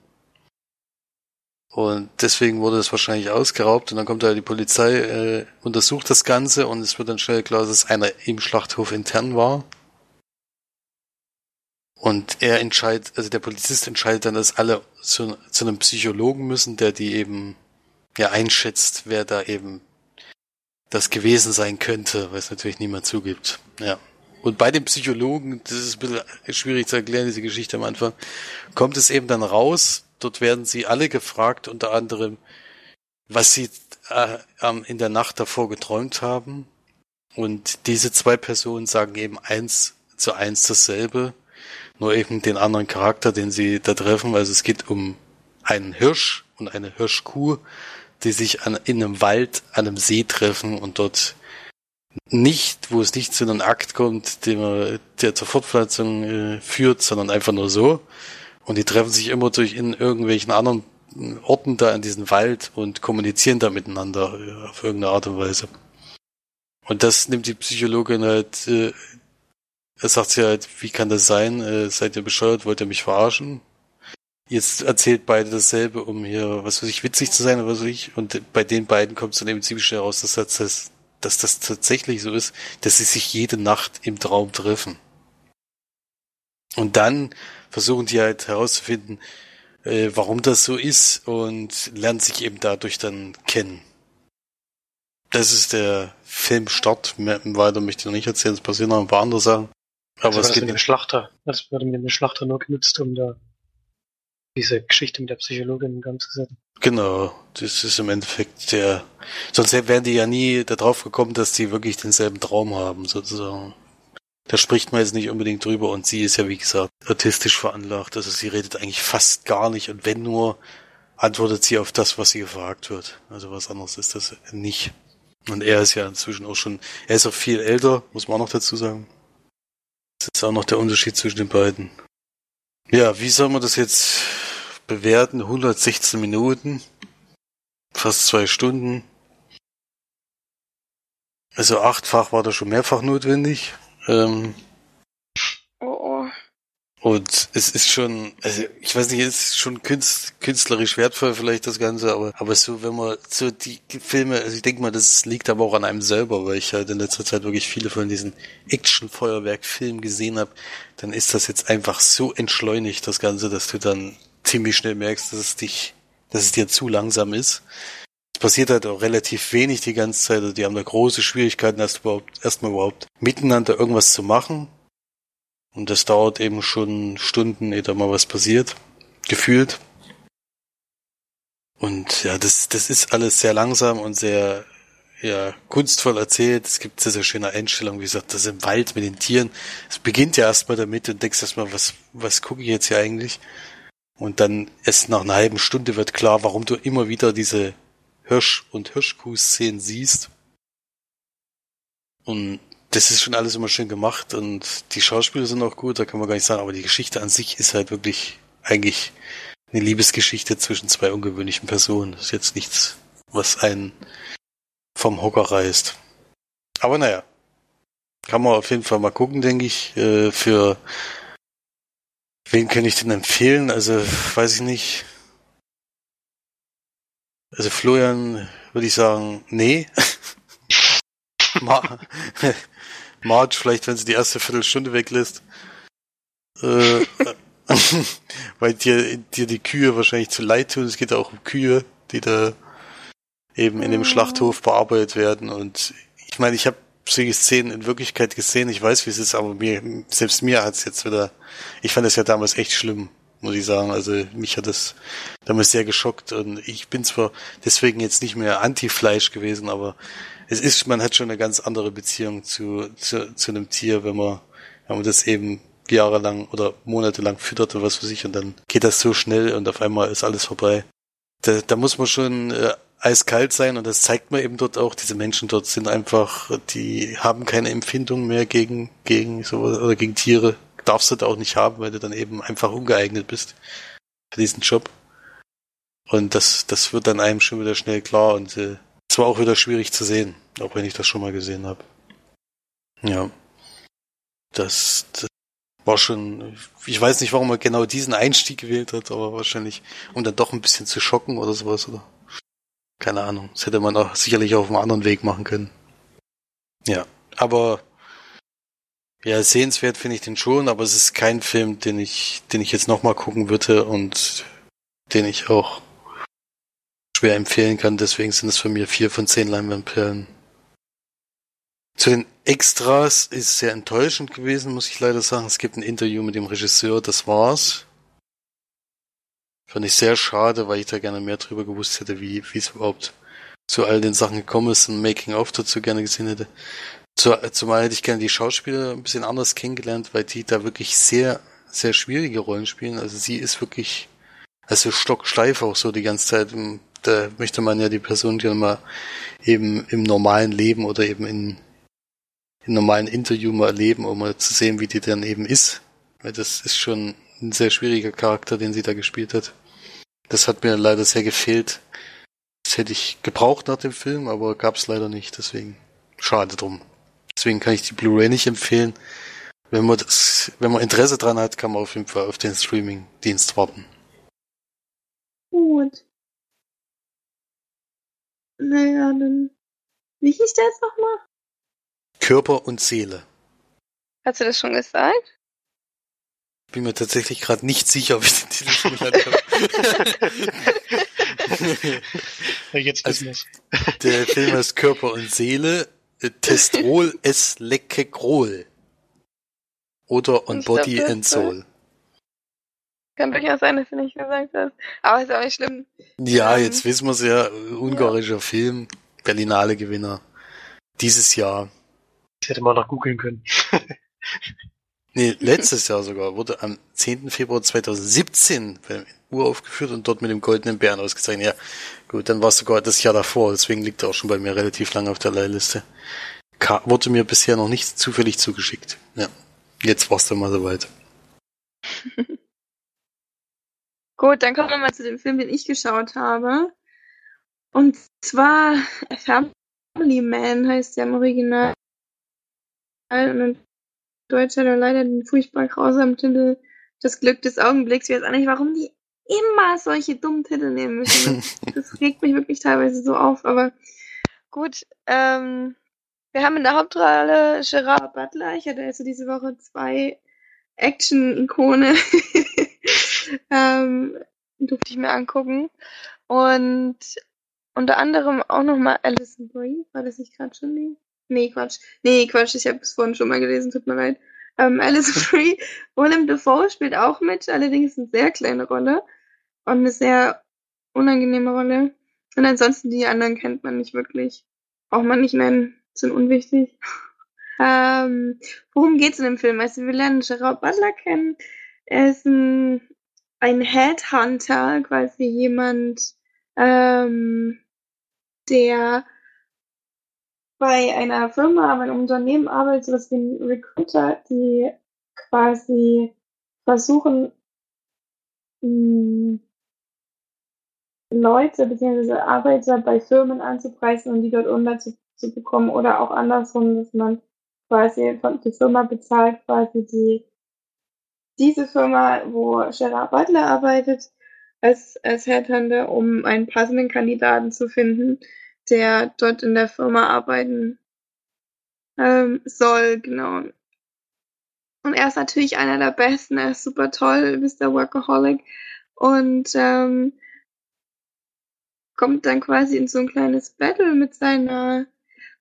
Und deswegen wurde es wahrscheinlich ausgeraubt und dann kommt da die Polizei, äh, untersucht das Ganze und es wird dann schnell klar, dass es einer im Schlachthof intern war. Und er entscheidet, also der Polizist entscheidet dann, dass alle zu, zu einem Psychologen müssen, der die eben ja einschätzt, wer da eben das gewesen sein könnte, weil es natürlich niemand zugibt. Ja. Und bei dem Psychologen, das ist ein bisschen schwierig zu erklären, diese Geschichte am Anfang, kommt es eben dann raus, Dort werden sie alle gefragt, unter anderem, was sie äh, in der Nacht davor geträumt haben. Und diese zwei Personen sagen eben eins zu eins dasselbe, nur eben den anderen Charakter, den sie da treffen. Also es geht um einen Hirsch und eine Hirschkuh, die sich an, in einem Wald an einem See treffen und dort nicht, wo es nicht zu einem Akt kommt, der, der zur Fortpflanzung äh, führt, sondern einfach nur so, und die treffen sich immer durch in irgendwelchen anderen Orten da in diesem Wald und kommunizieren da miteinander äh, auf irgendeine Art und Weise. Und das nimmt die Psychologin halt, äh, er sagt sie halt, wie kann das sein? Äh, seid ihr bescheuert? Wollt ihr mich verarschen? Jetzt erzählt beide dasselbe, um hier, was weiß ich, witzig zu sein oder was weiß ich. Und bei den beiden kommt es dann eben ziemlich schnell raus, dass das, dass das tatsächlich so ist, dass sie sich jede Nacht im Traum treffen. Und dann versuchen die halt herauszufinden, äh, warum das so ist und lernen sich eben dadurch dann kennen. Das ist der Filmstart. Weiter möchte ich noch nicht erzählen, es passieren noch ein paar andere Sachen. Aber also es geht mit dem Schlachter. Das wurde mit dem Schlachter nur genutzt, um da diese Geschichte mit der Psychologin in Gang zu setzen. Genau, das ist im Endeffekt der. Sonst wären die ja nie darauf gekommen, dass die wirklich denselben Traum haben, sozusagen. Da spricht man jetzt nicht unbedingt drüber und sie ist ja, wie gesagt, autistisch veranlagt. Also sie redet eigentlich fast gar nicht und wenn nur, antwortet sie auf das, was sie gefragt wird. Also was anderes ist das nicht. Und er ist ja inzwischen auch schon, er ist auch viel älter, muss man auch noch dazu sagen. Das ist auch noch der Unterschied zwischen den beiden. Ja, wie soll man das jetzt bewerten? 116 Minuten, fast zwei Stunden. Also achtfach war da schon mehrfach notwendig. Ähm, oh, oh. Und es ist schon, also ich weiß nicht, es ist schon künst, künstlerisch wertvoll vielleicht das Ganze, aber, aber so, wenn man so die Filme, also ich denke mal, das liegt aber auch an einem selber, weil ich halt in letzter Zeit wirklich viele von diesen Action-Feuerwerk-Filmen gesehen habe, dann ist das jetzt einfach so entschleunigt, das Ganze, dass du dann ziemlich schnell merkst, dass es dich, dass es dir zu langsam ist. Es passiert halt auch relativ wenig die ganze Zeit. Also die haben da große Schwierigkeiten, erst überhaupt, erstmal überhaupt miteinander irgendwas zu machen. Und das dauert eben schon Stunden, ehe da mal was passiert. Gefühlt. Und ja, das, das ist alles sehr langsam und sehr, ja, kunstvoll erzählt. Es gibt sehr, sehr schöne Einstellungen, wie gesagt, das im Wald mit den Tieren. Es beginnt ja erstmal damit und denkst erstmal, was, was gucke ich jetzt hier eigentlich? Und dann erst nach einer halben Stunde wird klar, warum du immer wieder diese Hirsch- und Hirschkuh-Szenen siehst. Und das ist schon alles immer schön gemacht und die Schauspieler sind auch gut, da kann man gar nicht sagen, aber die Geschichte an sich ist halt wirklich eigentlich eine Liebesgeschichte zwischen zwei ungewöhnlichen Personen. Das ist jetzt nichts, was einen vom Hocker reißt. Aber naja, kann man auf jeden Fall mal gucken, denke ich. Äh, für wen kann ich denn empfehlen? Also, weiß ich nicht. Also Florian würde ich sagen, nee. Mar Marge, vielleicht wenn sie die erste Viertelstunde weglässt. Äh, weil dir, dir die Kühe wahrscheinlich zu leid tun. Es geht auch um Kühe, die da eben in dem mhm. Schlachthof bearbeitet werden. Und ich meine, ich habe solche Szenen in Wirklichkeit gesehen. Ich weiß, wie es ist, aber mir, selbst mir hat's jetzt wieder. Ich fand es ja damals echt schlimm, muss ich sagen. Also mich hat das damals sehr geschockt und ich bin zwar deswegen jetzt nicht mehr Anti-Fleisch gewesen, aber es ist, man hat schon eine ganz andere Beziehung zu, zu, zu einem Tier, wenn man, wenn man das eben jahrelang oder monatelang füttert oder was weiß ich und dann geht das so schnell und auf einmal ist alles vorbei. Da, da muss man schon äh, eiskalt sein und das zeigt man eben dort auch. Diese Menschen dort sind einfach, die haben keine Empfindung mehr gegen, gegen so oder gegen Tiere. Darfst du da auch nicht haben, weil du dann eben einfach ungeeignet bist für diesen Job. Und das, das wird dann einem schon wieder schnell klar und äh, es war auch wieder schwierig zu sehen, auch wenn ich das schon mal gesehen habe. Ja. Das, das war schon, ich weiß nicht, warum er genau diesen Einstieg gewählt hat, aber wahrscheinlich, um dann doch ein bisschen zu schocken oder sowas, oder? Keine Ahnung. Das hätte man auch sicherlich auf einem anderen Weg machen können. Ja, aber ja, sehenswert finde ich den schon, aber es ist kein Film, den ich, den ich jetzt nochmal gucken würde und den ich auch schwer empfehlen kann. Deswegen sind es für mich vier von zehn Leinwandperlen. Zu den Extras ist sehr enttäuschend gewesen, muss ich leider sagen. Es gibt ein Interview mit dem Regisseur, das war's. Fand ich sehr schade, weil ich da gerne mehr drüber gewusst hätte, wie, wie es überhaupt zu all den Sachen gekommen ist und Making-of dazu gerne gesehen hätte. Zumal hätte ich gerne die Schauspieler ein bisschen anders kennengelernt, weil die da wirklich sehr, sehr schwierige Rollen spielen. Also sie ist wirklich, also stocksteif auch so die ganze Zeit. Da möchte man ja die Person gerne mal eben im normalen Leben oder eben in, in normalen Interview mal erleben, um mal zu sehen, wie die dann eben ist. Weil das ist schon ein sehr schwieriger Charakter, den sie da gespielt hat. Das hat mir leider sehr gefehlt. Das hätte ich gebraucht nach dem Film, aber gab es leider nicht. Deswegen schade drum. Deswegen kann ich die Blu-ray nicht empfehlen. Wenn man das, wenn man Interesse dran hat, kann man auf jeden Fall auf den Streaming-Dienst warten. Gut. Naja, dann. Wie hieß der jetzt nochmal? Körper und Seele. Hast du das schon gesagt? bin mir tatsächlich gerade nicht sicher, ob ich den Titel schon genannt habe. Jetzt also, Der Film heißt Körper und Seele, Testrol es Leckegrol. Oder On Body glaub, and Soul. Kann durchaus sein, dass du nicht gesagt hast. Aber ist auch nicht schlimm. Ja, ähm, jetzt wissen wir es ja. Ungarischer ja. Film, Berlinale Gewinner. Dieses Jahr. Das hätte man noch googeln können. Nee, letztes Jahr sogar. Wurde am 10. Februar 2017 bei uraufgeführt und dort mit dem goldenen Bären ausgezeichnet. Ja, gut, dann war es sogar das Jahr davor, deswegen liegt er auch schon bei mir relativ lange auf der Leihliste. Ka wurde mir bisher noch nicht zufällig zugeschickt. Ja, jetzt war es dann mal soweit. gut, dann kommen wir mal zu dem Film, den ich geschaut habe. Und zwar Family Man heißt der im Original. Und Deutsch hat er leider den furchtbar grausamen Titel Das Glück des Augenblicks. Ich weiß auch nicht, warum die immer solche dummen Titel nehmen müssen. Das, regt mich wirklich teilweise so auf, aber gut. Ähm, wir haben in der Hauptrolle Gerard Butler. Ich hatte also diese Woche zwei Action-Ikone. ähm, durfte ich mir angucken. Und unter anderem auch nochmal Alison Brie. War das nicht gerade schon die? Nee, Quatsch. Nee, Quatsch, ich habe es vorhin schon mal gelesen, tut mir leid. Ähm, Alice Free, Willem Dafoe spielt auch mit, allerdings eine sehr kleine Rolle und eine sehr unangenehme Rolle. Und ansonsten die anderen kennt man nicht wirklich. Braucht man nicht nennen, sind unwichtig. ähm, worum geht's in dem Film? Also wir lernen Gerard Butler kennen. Er ist ein, ein Headhunter, quasi jemand, ähm, der bei einer Firma, bei einem Unternehmen arbeitet, sowas wie Recruiter, die quasi versuchen, hm, Leute bzw. Arbeiter bei Firmen anzupreisen und die dort unter zu, zu bekommen oder auch andersrum, dass man quasi die Firma bezahlt quasi die diese Firma, wo Gerard Butler arbeitet, als, als Headhunter, um einen passenden Kandidaten zu finden, der dort in der Firma arbeiten ähm, soll, genau. Und er ist natürlich einer der Besten, er ist super toll, Mr. Workaholic. Und ähm, kommt dann quasi in so ein kleines Battle mit seiner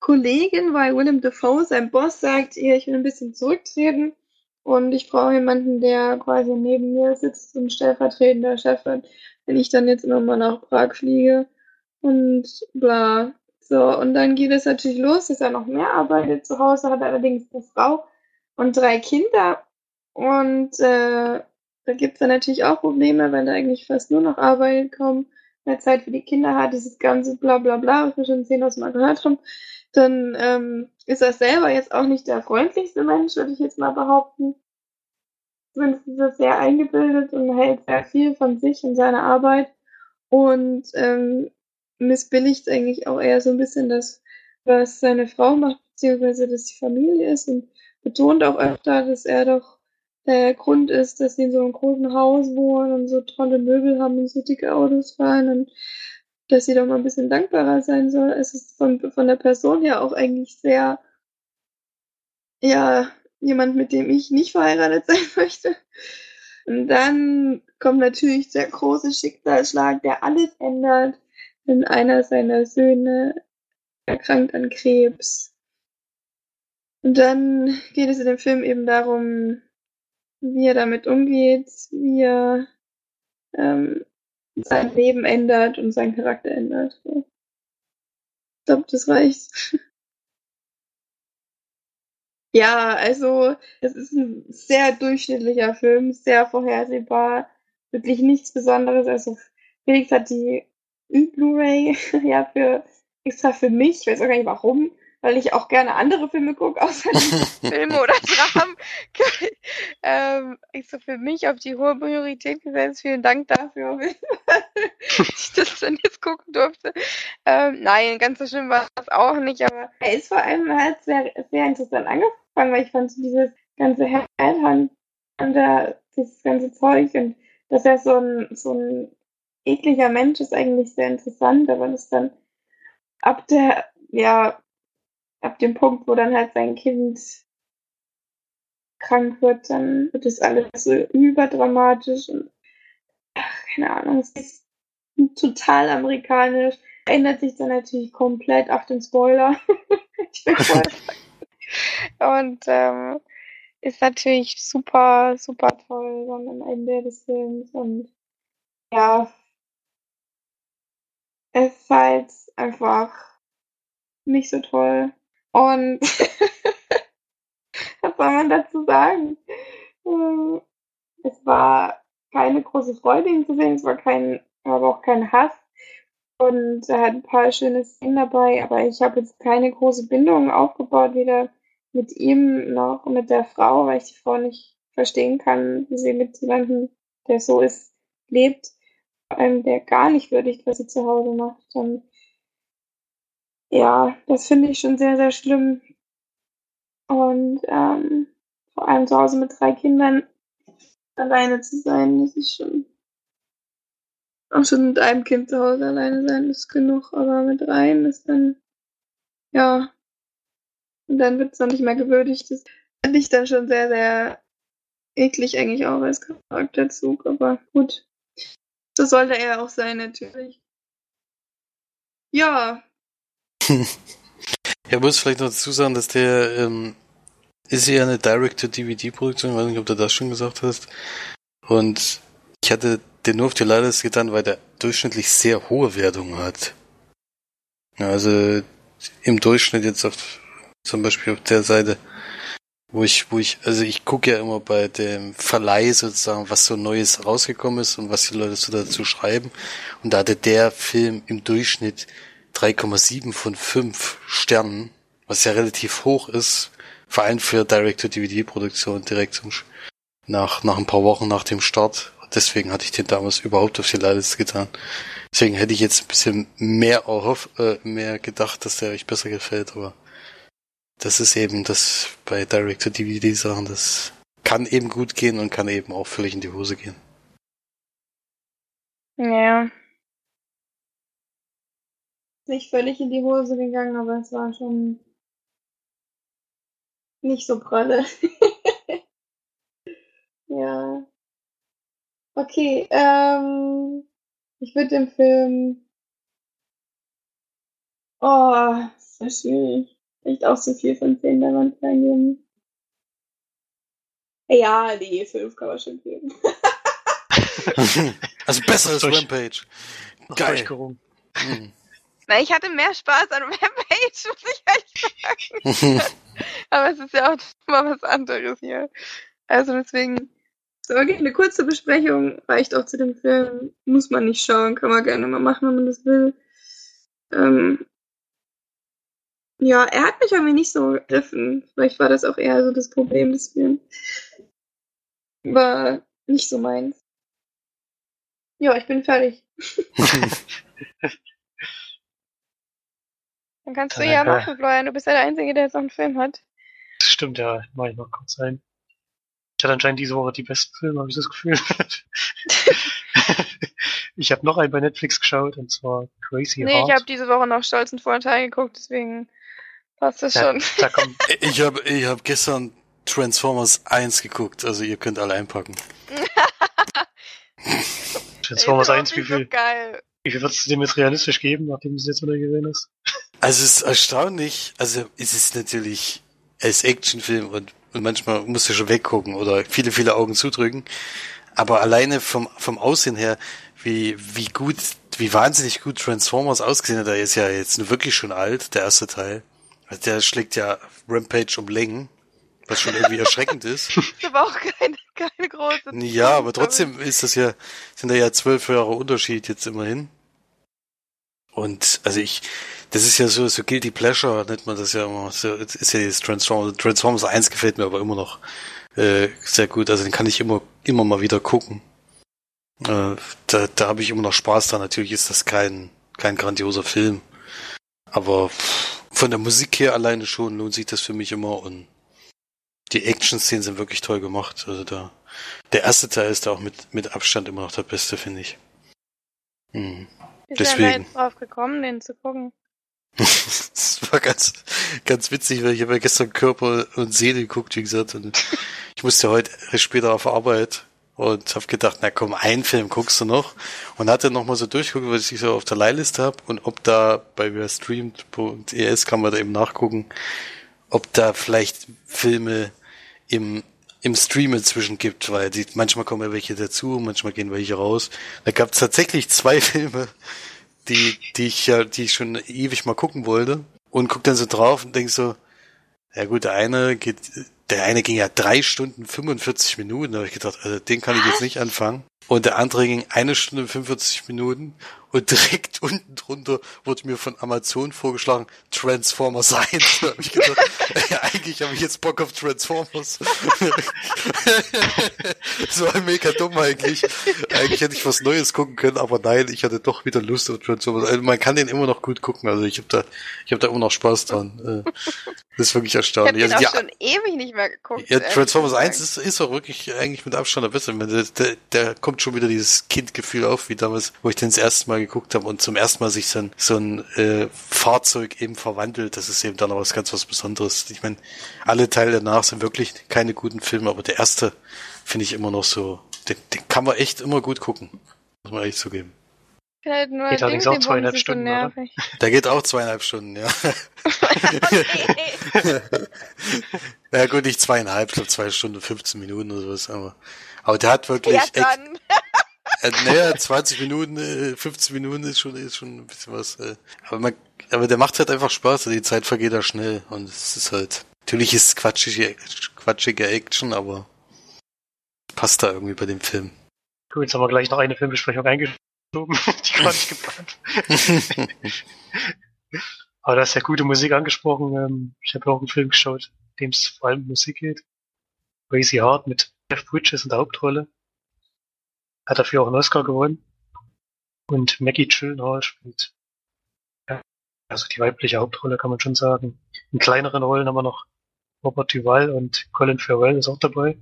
Kollegin, weil Willem Dafoe, sein Boss, sagt, hier, ich will ein bisschen zurücktreten und ich brauche jemanden, der quasi neben mir sitzt und stellvertretender Chef wird, wenn ich dann jetzt nochmal nach Prag fliege und bla. So, und dann geht es natürlich los, dass er noch mehr arbeitet. Zu Hause hat er allerdings eine Frau und drei Kinder. Und äh, da gibt es dann natürlich auch Probleme, weil er eigentlich fast nur noch arbeitet, kaum mehr Zeit für die Kinder hat, dieses ganze bla bla bla, was wir schon zehntausend Mal gehört haben, dann ähm, ist er selber jetzt auch nicht der freundlichste Mensch, würde ich jetzt mal behaupten. Zumindest ist er sehr eingebildet und hält sehr viel von sich und seiner Arbeit und ähm, missbilligt eigentlich auch eher so ein bisschen das, was seine Frau macht, beziehungsweise dass die Familie ist und betont auch öfter, dass er doch der Grund ist, dass sie in so einem großen Haus wohnen und so tolle Möbel haben und so dicke Autos fahren und dass sie doch mal ein bisschen dankbarer sein soll. Es ist von, von der Person her auch eigentlich sehr, ja, jemand, mit dem ich nicht verheiratet sein möchte. Und dann kommt natürlich der große Schicksalsschlag, der alles ändert, wenn einer seiner Söhne erkrankt an Krebs. Und dann geht es in dem Film eben darum, wie er damit umgeht, wie er ähm, sein Leben ändert und seinen Charakter ändert. Ich glaube, das reicht. ja, also es ist ein sehr durchschnittlicher Film, sehr vorhersehbar, wirklich nichts Besonderes. Also Felix hat die Blu-ray ja für extra für mich, ich weiß auch gar nicht warum, weil ich auch gerne andere Filme gucke, außer Filme oder Dramen. ähm, ich so für mich auf die hohe Priorität gesetzt. Vielen Dank dafür, dass ich das dann jetzt gucken durfte. Ähm, nein, ganz so schlimm war es auch nicht, aber er ist vor allem halt sehr, sehr interessant angefangen, weil ich fand so dieses ganze Headhunt und dieses ganze Zeug und dass er so ein, so ein ekliger Mensch ist eigentlich sehr interessant, aber das dann ab der, ja, ab dem Punkt, wo dann halt sein Kind krank wird, dann wird es alles so überdramatisch und ach, keine Ahnung, es ist total amerikanisch. Ändert sich dann natürlich komplett auf den Spoiler. und ähm, ist natürlich super, super toll dann am Ende des Films und ja, ist halt einfach nicht so toll. Und was soll man dazu sagen? Es war keine große Freude, ihn zu sehen. Es war kein, aber auch kein Hass. Und er hat ein paar schöne Szenen dabei, aber ich habe jetzt keine große Bindung aufgebaut, weder mit ihm noch mit der Frau, weil ich die Frau nicht verstehen kann, wie sie mit jemandem, der so ist, lebt, vor allem der gar nicht würdigt, was sie zu Hause macht. Und ja, das finde ich schon sehr, sehr schlimm. Und ähm, vor allem zu Hause mit drei Kindern alleine zu sein, das ist schon. Auch schon mit einem Kind zu Hause alleine sein ist genug, aber mit dreien ist dann. Ja. Und dann wird es noch nicht mehr gewürdigt. Das finde ich dann schon sehr, sehr eklig eigentlich auch als Charakterzug, aber gut. So sollte er auch sein, natürlich. Ja, ja, muss vielleicht noch dazu sagen, dass der ähm, ist ja eine Direct-to-DVD-Produktion, ich weiß nicht, ob du das schon gesagt hast. Und ich hatte den nur auf die Leides getan, weil der durchschnittlich sehr hohe Wertungen hat. Also im Durchschnitt jetzt auf zum Beispiel auf der Seite, wo ich, wo ich, also ich gucke ja immer bei dem Verleih sozusagen, was so Neues rausgekommen ist und was die Leute so dazu schreiben. Und da hatte der Film im Durchschnitt 3,7 von 5 Sternen, was ja relativ hoch ist, vor allem für Direct-to-DVD-Produktion direkt zum, nach, nach ein paar Wochen nach dem Start. deswegen hatte ich den damals überhaupt auf die Leihliste getan. Deswegen hätte ich jetzt ein bisschen mehr erhoff, äh, mehr gedacht, dass der euch besser gefällt, aber das ist eben das bei Direct-to-DVD-Sachen, das kann eben gut gehen und kann eben auch völlig in die Hose gehen. Ja. Nicht völlig in die Hose gegangen, aber es war schon nicht so pralle. ja. Okay, ähm, ich würde dem Film. Oh, ist schwierig. Echt auch so viel von 10 der Wand reingeben. Ja, die 5 kann man schon geben. also besser als Durch- Rampage. Geil. durchgerungen. Mhm. Na, ich hatte mehr Spaß an Rampage, muss ich ehrlich sagen. Aber es ist ja auch mal was anderes hier. Also deswegen, so, okay, eine kurze Besprechung reicht auch zu dem Film. Muss man nicht schauen, kann man gerne mal machen, wenn man das will. Ähm, ja, er hat mich irgendwie nicht so gegriffen. Vielleicht war das auch eher so das Problem des Films. War nicht so meins. Ja, ich bin fertig. Dann kannst du ja machen, Florian. Du bist ja der Einzige, der jetzt noch einen Film hat. Das stimmt, ja, mach ich noch kurz sein. Ich hatte anscheinend diese Woche die besten Filme, habe ich das Gefühl. ich habe noch einen bei Netflix geschaut, und zwar Crazy Nee, Heart. ich habe diese Woche noch Stolz und Vorteil geguckt, deswegen passt das ja, schon. da kommt, Ich habe ich hab gestern Transformers 1 geguckt, also ihr könnt alle einpacken. Transformers Ist auch 1, wie nicht so viel, geil. wie viel würdest du dem jetzt realistisch geben, nachdem du es jetzt wieder gesehen hast? Also es ist erstaunlich, also es ist natürlich, ist Actionfilm und, und manchmal musst du schon weggucken oder viele, viele Augen zudrücken. Aber alleine vom, vom Aussehen her, wie, wie gut, wie wahnsinnig gut Transformers ausgesehen hat, der ist ja jetzt wirklich schon alt, der erste Teil. Also der schlägt ja Rampage um Längen, was schon irgendwie erschreckend ist. Ist aber auch keine, keine große. Ja, aber trotzdem ist das ja, sind da ja zwölf Jahre Unterschied jetzt immerhin. Und also ich, das ist ja so, so Guilty Pleasure, nennt man das ja immer. So, ist ja jetzt Transformers, Transformers 1 gefällt mir aber immer noch äh, sehr gut. Also den kann ich immer, immer mal wieder gucken. Äh, da da habe ich immer noch Spaß dran. Natürlich ist das kein, kein grandioser Film. Aber pff, von der Musik her alleine schon lohnt sich das für mich immer und die Action-Szenen sind wirklich toll gemacht. Also da, der erste Teil ist da auch mit, mit Abstand immer noch der beste, finde ich. Hm. Wie ist deswegen. jetzt drauf gekommen, den zu gucken? Das war ganz, ganz witzig, weil ich habe ja gestern Körper und Seele geguckt, wie gesagt, und ich musste heute später auf Arbeit und habe gedacht, na komm, einen Film guckst du noch. Und hatte noch mal so durchgucken, was ich so auf der Leihliste habe und ob da bei streamt.es kann man da eben nachgucken, ob da vielleicht Filme im im Stream inzwischen gibt, weil die, manchmal kommen ja welche dazu, manchmal gehen welche raus. Da gab es tatsächlich zwei Filme, die, die ich ja, die ich schon ewig mal gucken wollte. Und guck dann so drauf und denk so, ja gut, der eine geht, der eine ging ja drei Stunden 45 Minuten, da habe ich gedacht, also den kann ich jetzt nicht anfangen. Und der andere ging eine Stunde 45 Minuten und direkt unten drunter wurde mir von Amazon vorgeschlagen, Transformers 1. Da habe ich gedacht, ja, eigentlich habe ich jetzt Bock auf Transformers. das war mega dumm eigentlich. Eigentlich hätte ich was Neues gucken können, aber nein, ich hatte doch wieder Lust auf Transformers. Also man kann den immer noch gut gucken. Also ich habe da, ich habe da immer noch Spaß dran. Äh, Das ist wirklich Ich habe erstaunlich. Also schon ewig nicht mehr geguckt. ja, Transformers gesagt. 1 ist, ist auch wirklich eigentlich mit Abstand der beste. Der, der, der kommt schon wieder dieses Kindgefühl auf, wie damals, wo ich den das erste Mal geguckt habe und zum ersten Mal sich so ein, so ein äh, Fahrzeug eben verwandelt. Das ist eben dann auch was ganz was Besonderes. Ich meine, alle Teile danach sind wirklich keine guten Filme, aber der erste finde ich immer noch so, den, den kann man echt immer gut gucken. Muss man echt zugeben. Halt nur Geht Ding, allerdings auch zweieinhalb ist so Stunden, oder? Der geht auch zweieinhalb Stunden, ja. Okay. ja gut, nicht zweieinhalb, ich glaube zwei Stunden, 15 Minuten oder sowas, aber, aber der hat wirklich ja. Äh, naja, 20 Minuten, äh, 15 Minuten ist schon, ist schon ein bisschen was. Äh. Aber, man, aber der macht halt einfach Spaß, die Zeit vergeht da schnell und es ist halt. Natürlich ist es quatschige, quatschige Action, aber passt da irgendwie bei dem Film. Gut, jetzt haben wir gleich noch eine Filmbesprechung eingeschoben. Die war nicht geplant. Aber da ist ja gute Musik angesprochen. Ähm, ich habe auch einen Film geschaut, in dem es vor allem um Musik geht. Crazy Heart mit Jeff Bridges in der Hauptrolle. Hat dafür auch einen Oscar gewonnen. Und Maggie Gyllenhaal spielt ja, also die weibliche Hauptrolle, kann man schon sagen. In kleineren Rollen haben wir noch Robert Duval und Colin Farrell ist auch dabei.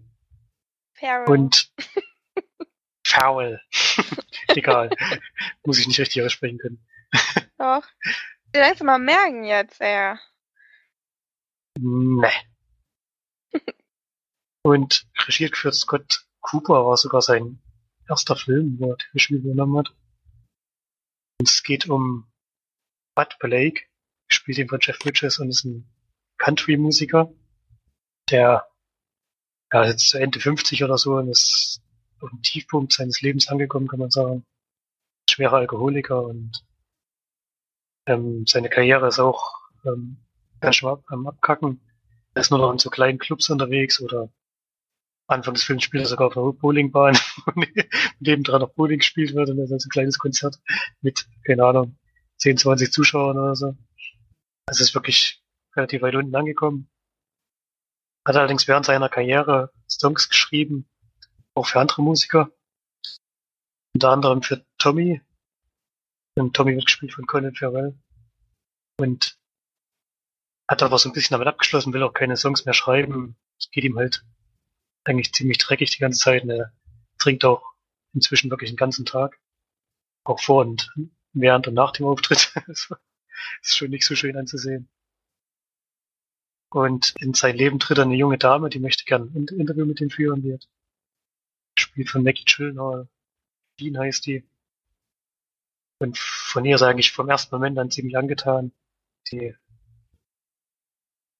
Farrell. Und Farrell. Egal. Muss ich nicht richtig aussprechen können. Doch. Die langsam mal merken jetzt, ey. Nee. Und regiert geführt Scott Cooper war sogar sein erster Film, wo er die Regie übernommen hat. Und es geht um Bud Blake, spielt ihn von Jeff Bridges und ist ein Country-Musiker, der ja, jetzt zu Ende 50 oder so und ist auf dem Tiefpunkt seines Lebens angekommen, kann man sagen. Schwerer Alkoholiker und ähm, seine Karriere ist auch ähm, ganz schön am Abkacken. Er ist nur noch in so kleinen Clubs unterwegs oder Anfang des Films spielt er sogar auf einer Bowlingbahn, nebendran noch Bowling gespielt wird und das ist also ein kleines Konzert mit, keine Ahnung, 10, 20 Zuschauern oder so. Also ist wirklich relativ weit unten angekommen. Hat allerdings während seiner Karriere Songs geschrieben, auch für andere Musiker. Unter anderem für Tommy. Und Tommy wird gespielt von Colin Farrell. Und hat aber so ein bisschen damit abgeschlossen, will auch keine Songs mehr schreiben. Es geht ihm halt eigentlich ziemlich dreckig die ganze Zeit. Er trinkt auch inzwischen wirklich den ganzen Tag. Auch vor und während und nach dem Auftritt. das ist schon nicht so schön anzusehen. Und in sein Leben tritt eine junge Dame, die möchte gern ein Interview mit ihm führen wird. Spielt von Maggie Gyllenhaal. Jean heißt die. Und von ihr ist eigentlich vom ersten Moment an ziemlich angetan. Die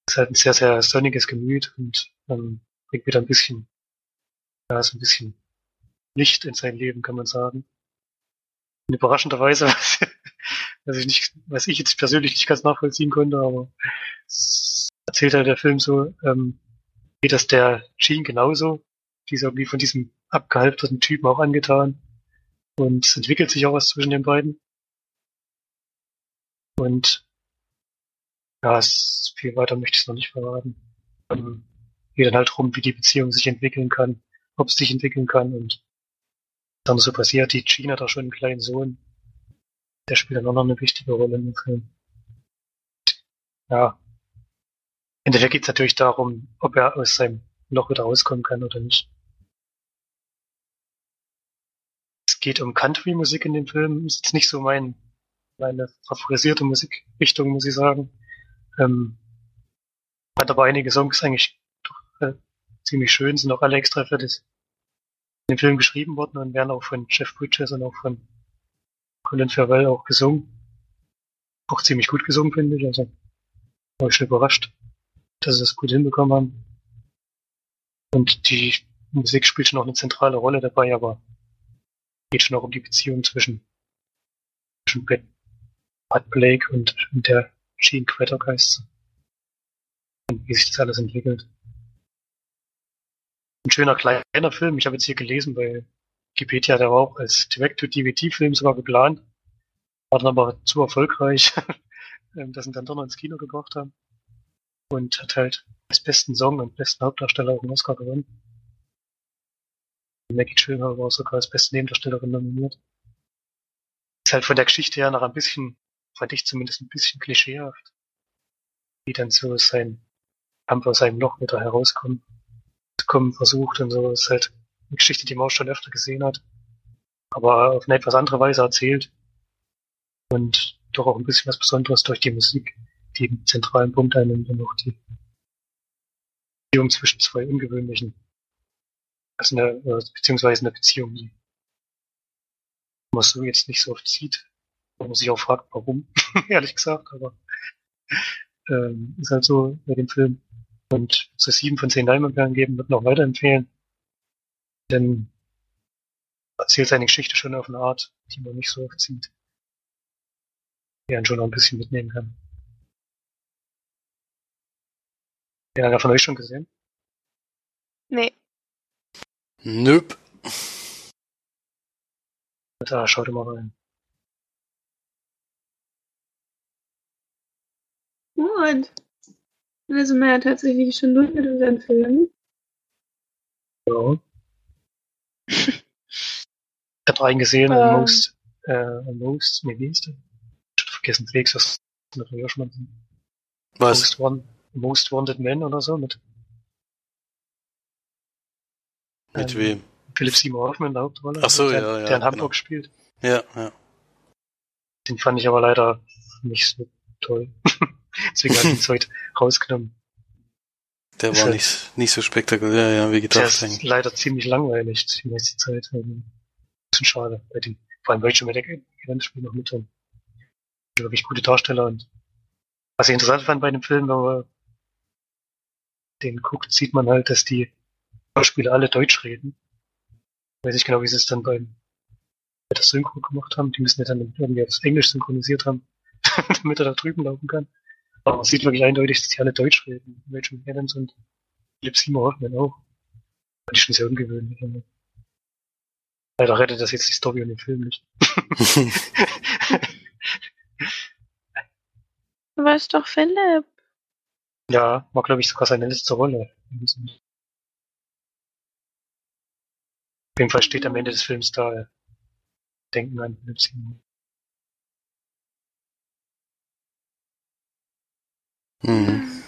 ist halt ein sehr, sehr sonniges Gemüt und ähm, bringt wieder ein bisschen, ja, so ein bisschen Licht in sein Leben, kann man sagen. Und überraschenderweise, was ich nicht, was ich jetzt persönlich nicht ganz nachvollziehen konnte, aber erzählt halt der Film so, ähm, geht das der Jean genauso. Die ist irgendwie von diesem abgehalfterten Typen auch angetan. Und es entwickelt sich auch was zwischen den beiden. Und ja, viel weiter möchte ich es noch nicht verraten. Ähm, geht dann halt rum, wie die Beziehung sich entwickeln kann, ob es sich entwickeln kann und dann so passiert. Die Jean hat auch schon einen kleinen Sohn. Der spielt dann auch noch eine wichtige Rolle dem Film. Ja, im Endeffekt geht es natürlich darum, ob er aus seinem Loch wieder rauskommen kann oder nicht. Es geht um Country-Musik in dem Film. Ist nicht so mein, meine favorisierte Musikrichtung, muss ich sagen. Ähm, hat aber einige Songs eigentlich äh, ziemlich schön, sind auch alle extra für das in dem Film geschrieben worden und werden auch von Jeff Bridges und auch von Colin Farrell auch gesungen. Auch ziemlich gut gesungen, finde ich. Also war ich schon überrascht dass sie das gut hinbekommen haben. Und die Musik spielt schon auch eine zentrale Rolle dabei, aber geht schon auch um die Beziehung zwischen, zwischen Bud Blake und, und der Gene heißt Und wie sich das alles entwickelt. Ein schöner kleiner Film. Ich habe jetzt hier gelesen bei Wikipedia, der war auch als Direct-to-DVD-Film sogar geplant. War dann aber zu erfolgreich, dass sie dann doch noch ins Kino gebracht haben und hat halt als besten Song und besten Hauptdarsteller auch einen Oscar gewonnen. Maggie Gyllenhaal war sogar als beste Nebendarstellerin nominiert. Ist halt von der Geschichte her noch ein bisschen, fand ich zumindest ein bisschen klischeehaft. Wie dann so sein Kampf aus seinem Loch wieder herauskommen, zu kommen versucht und so. Das ist halt eine Geschichte, die man auch schon öfter gesehen hat. Aber auf eine etwas andere Weise erzählt. Und doch auch ein bisschen was Besonderes durch die Musik die zentralen Punkt einnimmt und auch die Beziehung zwischen zwei ungewöhnlichen, also eine, beziehungsweise eine Beziehung, die man so jetzt nicht so oft sieht, wo man sich auch fragt, warum, ehrlich gesagt, aber ähm, ist halt so bei dem Film. Und zu sieben von zehn Leinwandperlen geben, wird noch weiterempfehlen. Denn erzählt seine Geschichte schon auf eine Art, die man nicht so oft sieht. Die einen schon noch ein bisschen mitnehmen kann. Den hat er von euch schon gesehen? Nee. Nöp. Da schaut mal rein. Gut. Also man ja tatsächlich schon durch mit unseren Filmen. Ja. Ich hab reingesehen, Ähm. ähm. Most, äh, Most, nee, wie ist der? Ich hab vergessen, Felix, das ist auch schon mal Was? Most, Wan- Most Wanted Man oder so mit Mit ähm, wem? Philip Seymour Hoffman in der Hauptrolle. Ach so, der, ja, ja, Der in Hamburg genau. spielt. Ja, ja. Den fand ich aber leider nicht so toll. Deswegen habe ich so heute rausgenommen. Der Ist war halt- nicht, nicht so spektakulär, ja, wie Der gedacht. ist eigentlich. leider ziemlich langweilig die meiste Zeit. Also, bisschen schade. Bei den, vor allem, weil ich schon mit der Grenzspiel noch mit haben. Wirklich gute Darsteller und was ich interessant fand bei dem Film, wenn man den guckt, sieht man halt, dass die Schauspieler alle Deutsch reden. Weiß nicht genau, wie sie es dann beim bei der Synchro gemacht haben. Die müssen ja dann irgendwie aufs Englisch synchronisiert haben, damit er da drüben laufen kann. Aber man sieht wirklich eindeutig, dass die alle Deutsch reden. Rachel McAdams und Philip Seymour Hoffman auch. Fand ich schon sehr ungewöhnlich. Leider rettet das jetzt die Story und den Film nicht. Du weißt doch Philipp. ja, war glaube ich sogar seine letzte Rolle. Auf jeden Fall steht am Ende des Films da, äh, Denken an Philip Seymour. Mhm.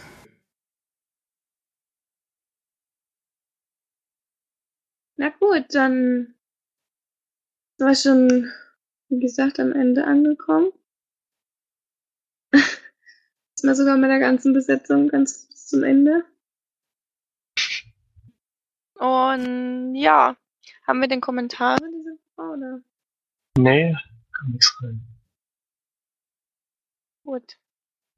Na gut, dann sind wir schon, wie gesagt, am Ende angekommen. Ist mal sogar mit der ganzen Besetzung ganz bis zum Ende. Und ja, haben wir denn Kommentare diese Woche oder? Nee, kam nichts rein. Gut.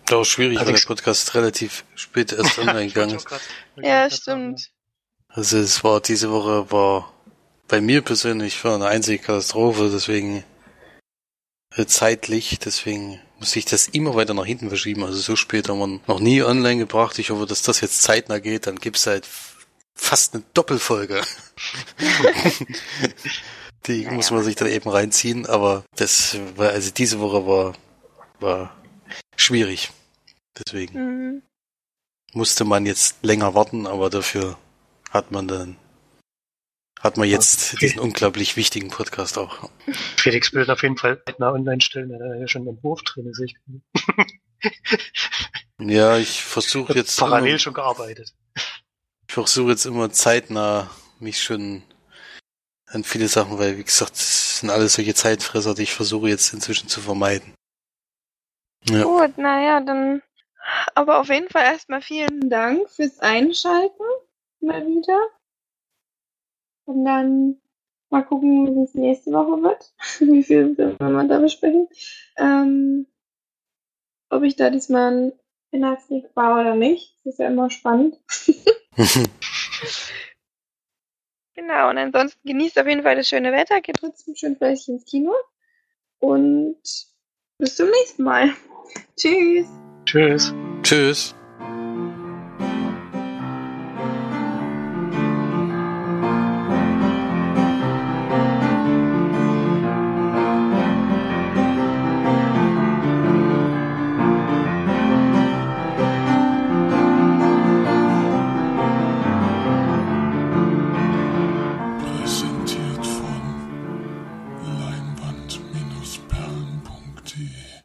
Doch schwierig, weil der Podcast relativ spät erst online gegangen ist. Ja, stimmt. Also es war diese Woche war bei mir persönlich war eine einzige Katastrophe, deswegen äh, zeitlich, deswegen musste ich das immer weiter nach hinten verschieben. Also so spät haben wir noch nie online gebracht. Ich hoffe, dass das jetzt zeitnah geht, dann gibt's halt fast eine Doppelfolge. Die Naja, muss man sich dann eben reinziehen, aber das war, also diese Woche war, war schwierig. Deswegen Mhm. musste man jetzt länger warten, aber dafür hat man dann hat man jetzt Okay. diesen unglaublich wichtigen Podcast auch. Felix will auf jeden Fall zeitnah online stellen, er hat ja schon einen Entwurf drin, sehe ich. Ja, ich versuche jetzt Parallel immer, schon gearbeitet. ich versuche jetzt immer zeitnah mich schon an viele Sachen, weil wie gesagt, das sind alles solche Zeitfresser, die ich versuche jetzt inzwischen zu vermeiden. Ja, Gut, naja, dann aber auf jeden Fall erstmal vielen Dank fürs Einschalten mal wieder. Und dann mal gucken, wie es nächste Woche wird. wie viel wir da besprechen. Ähm, ob ich da diesmal ein Inhaltsleak war oder nicht. Das ist ja immer spannend. Genau, und ansonsten genießt auf jeden Fall das schöne Wetter, geht trotzdem schön fleißig ins Kino. Und bis zum nächsten Mal. Tschüss. Tschüss. Tschüss.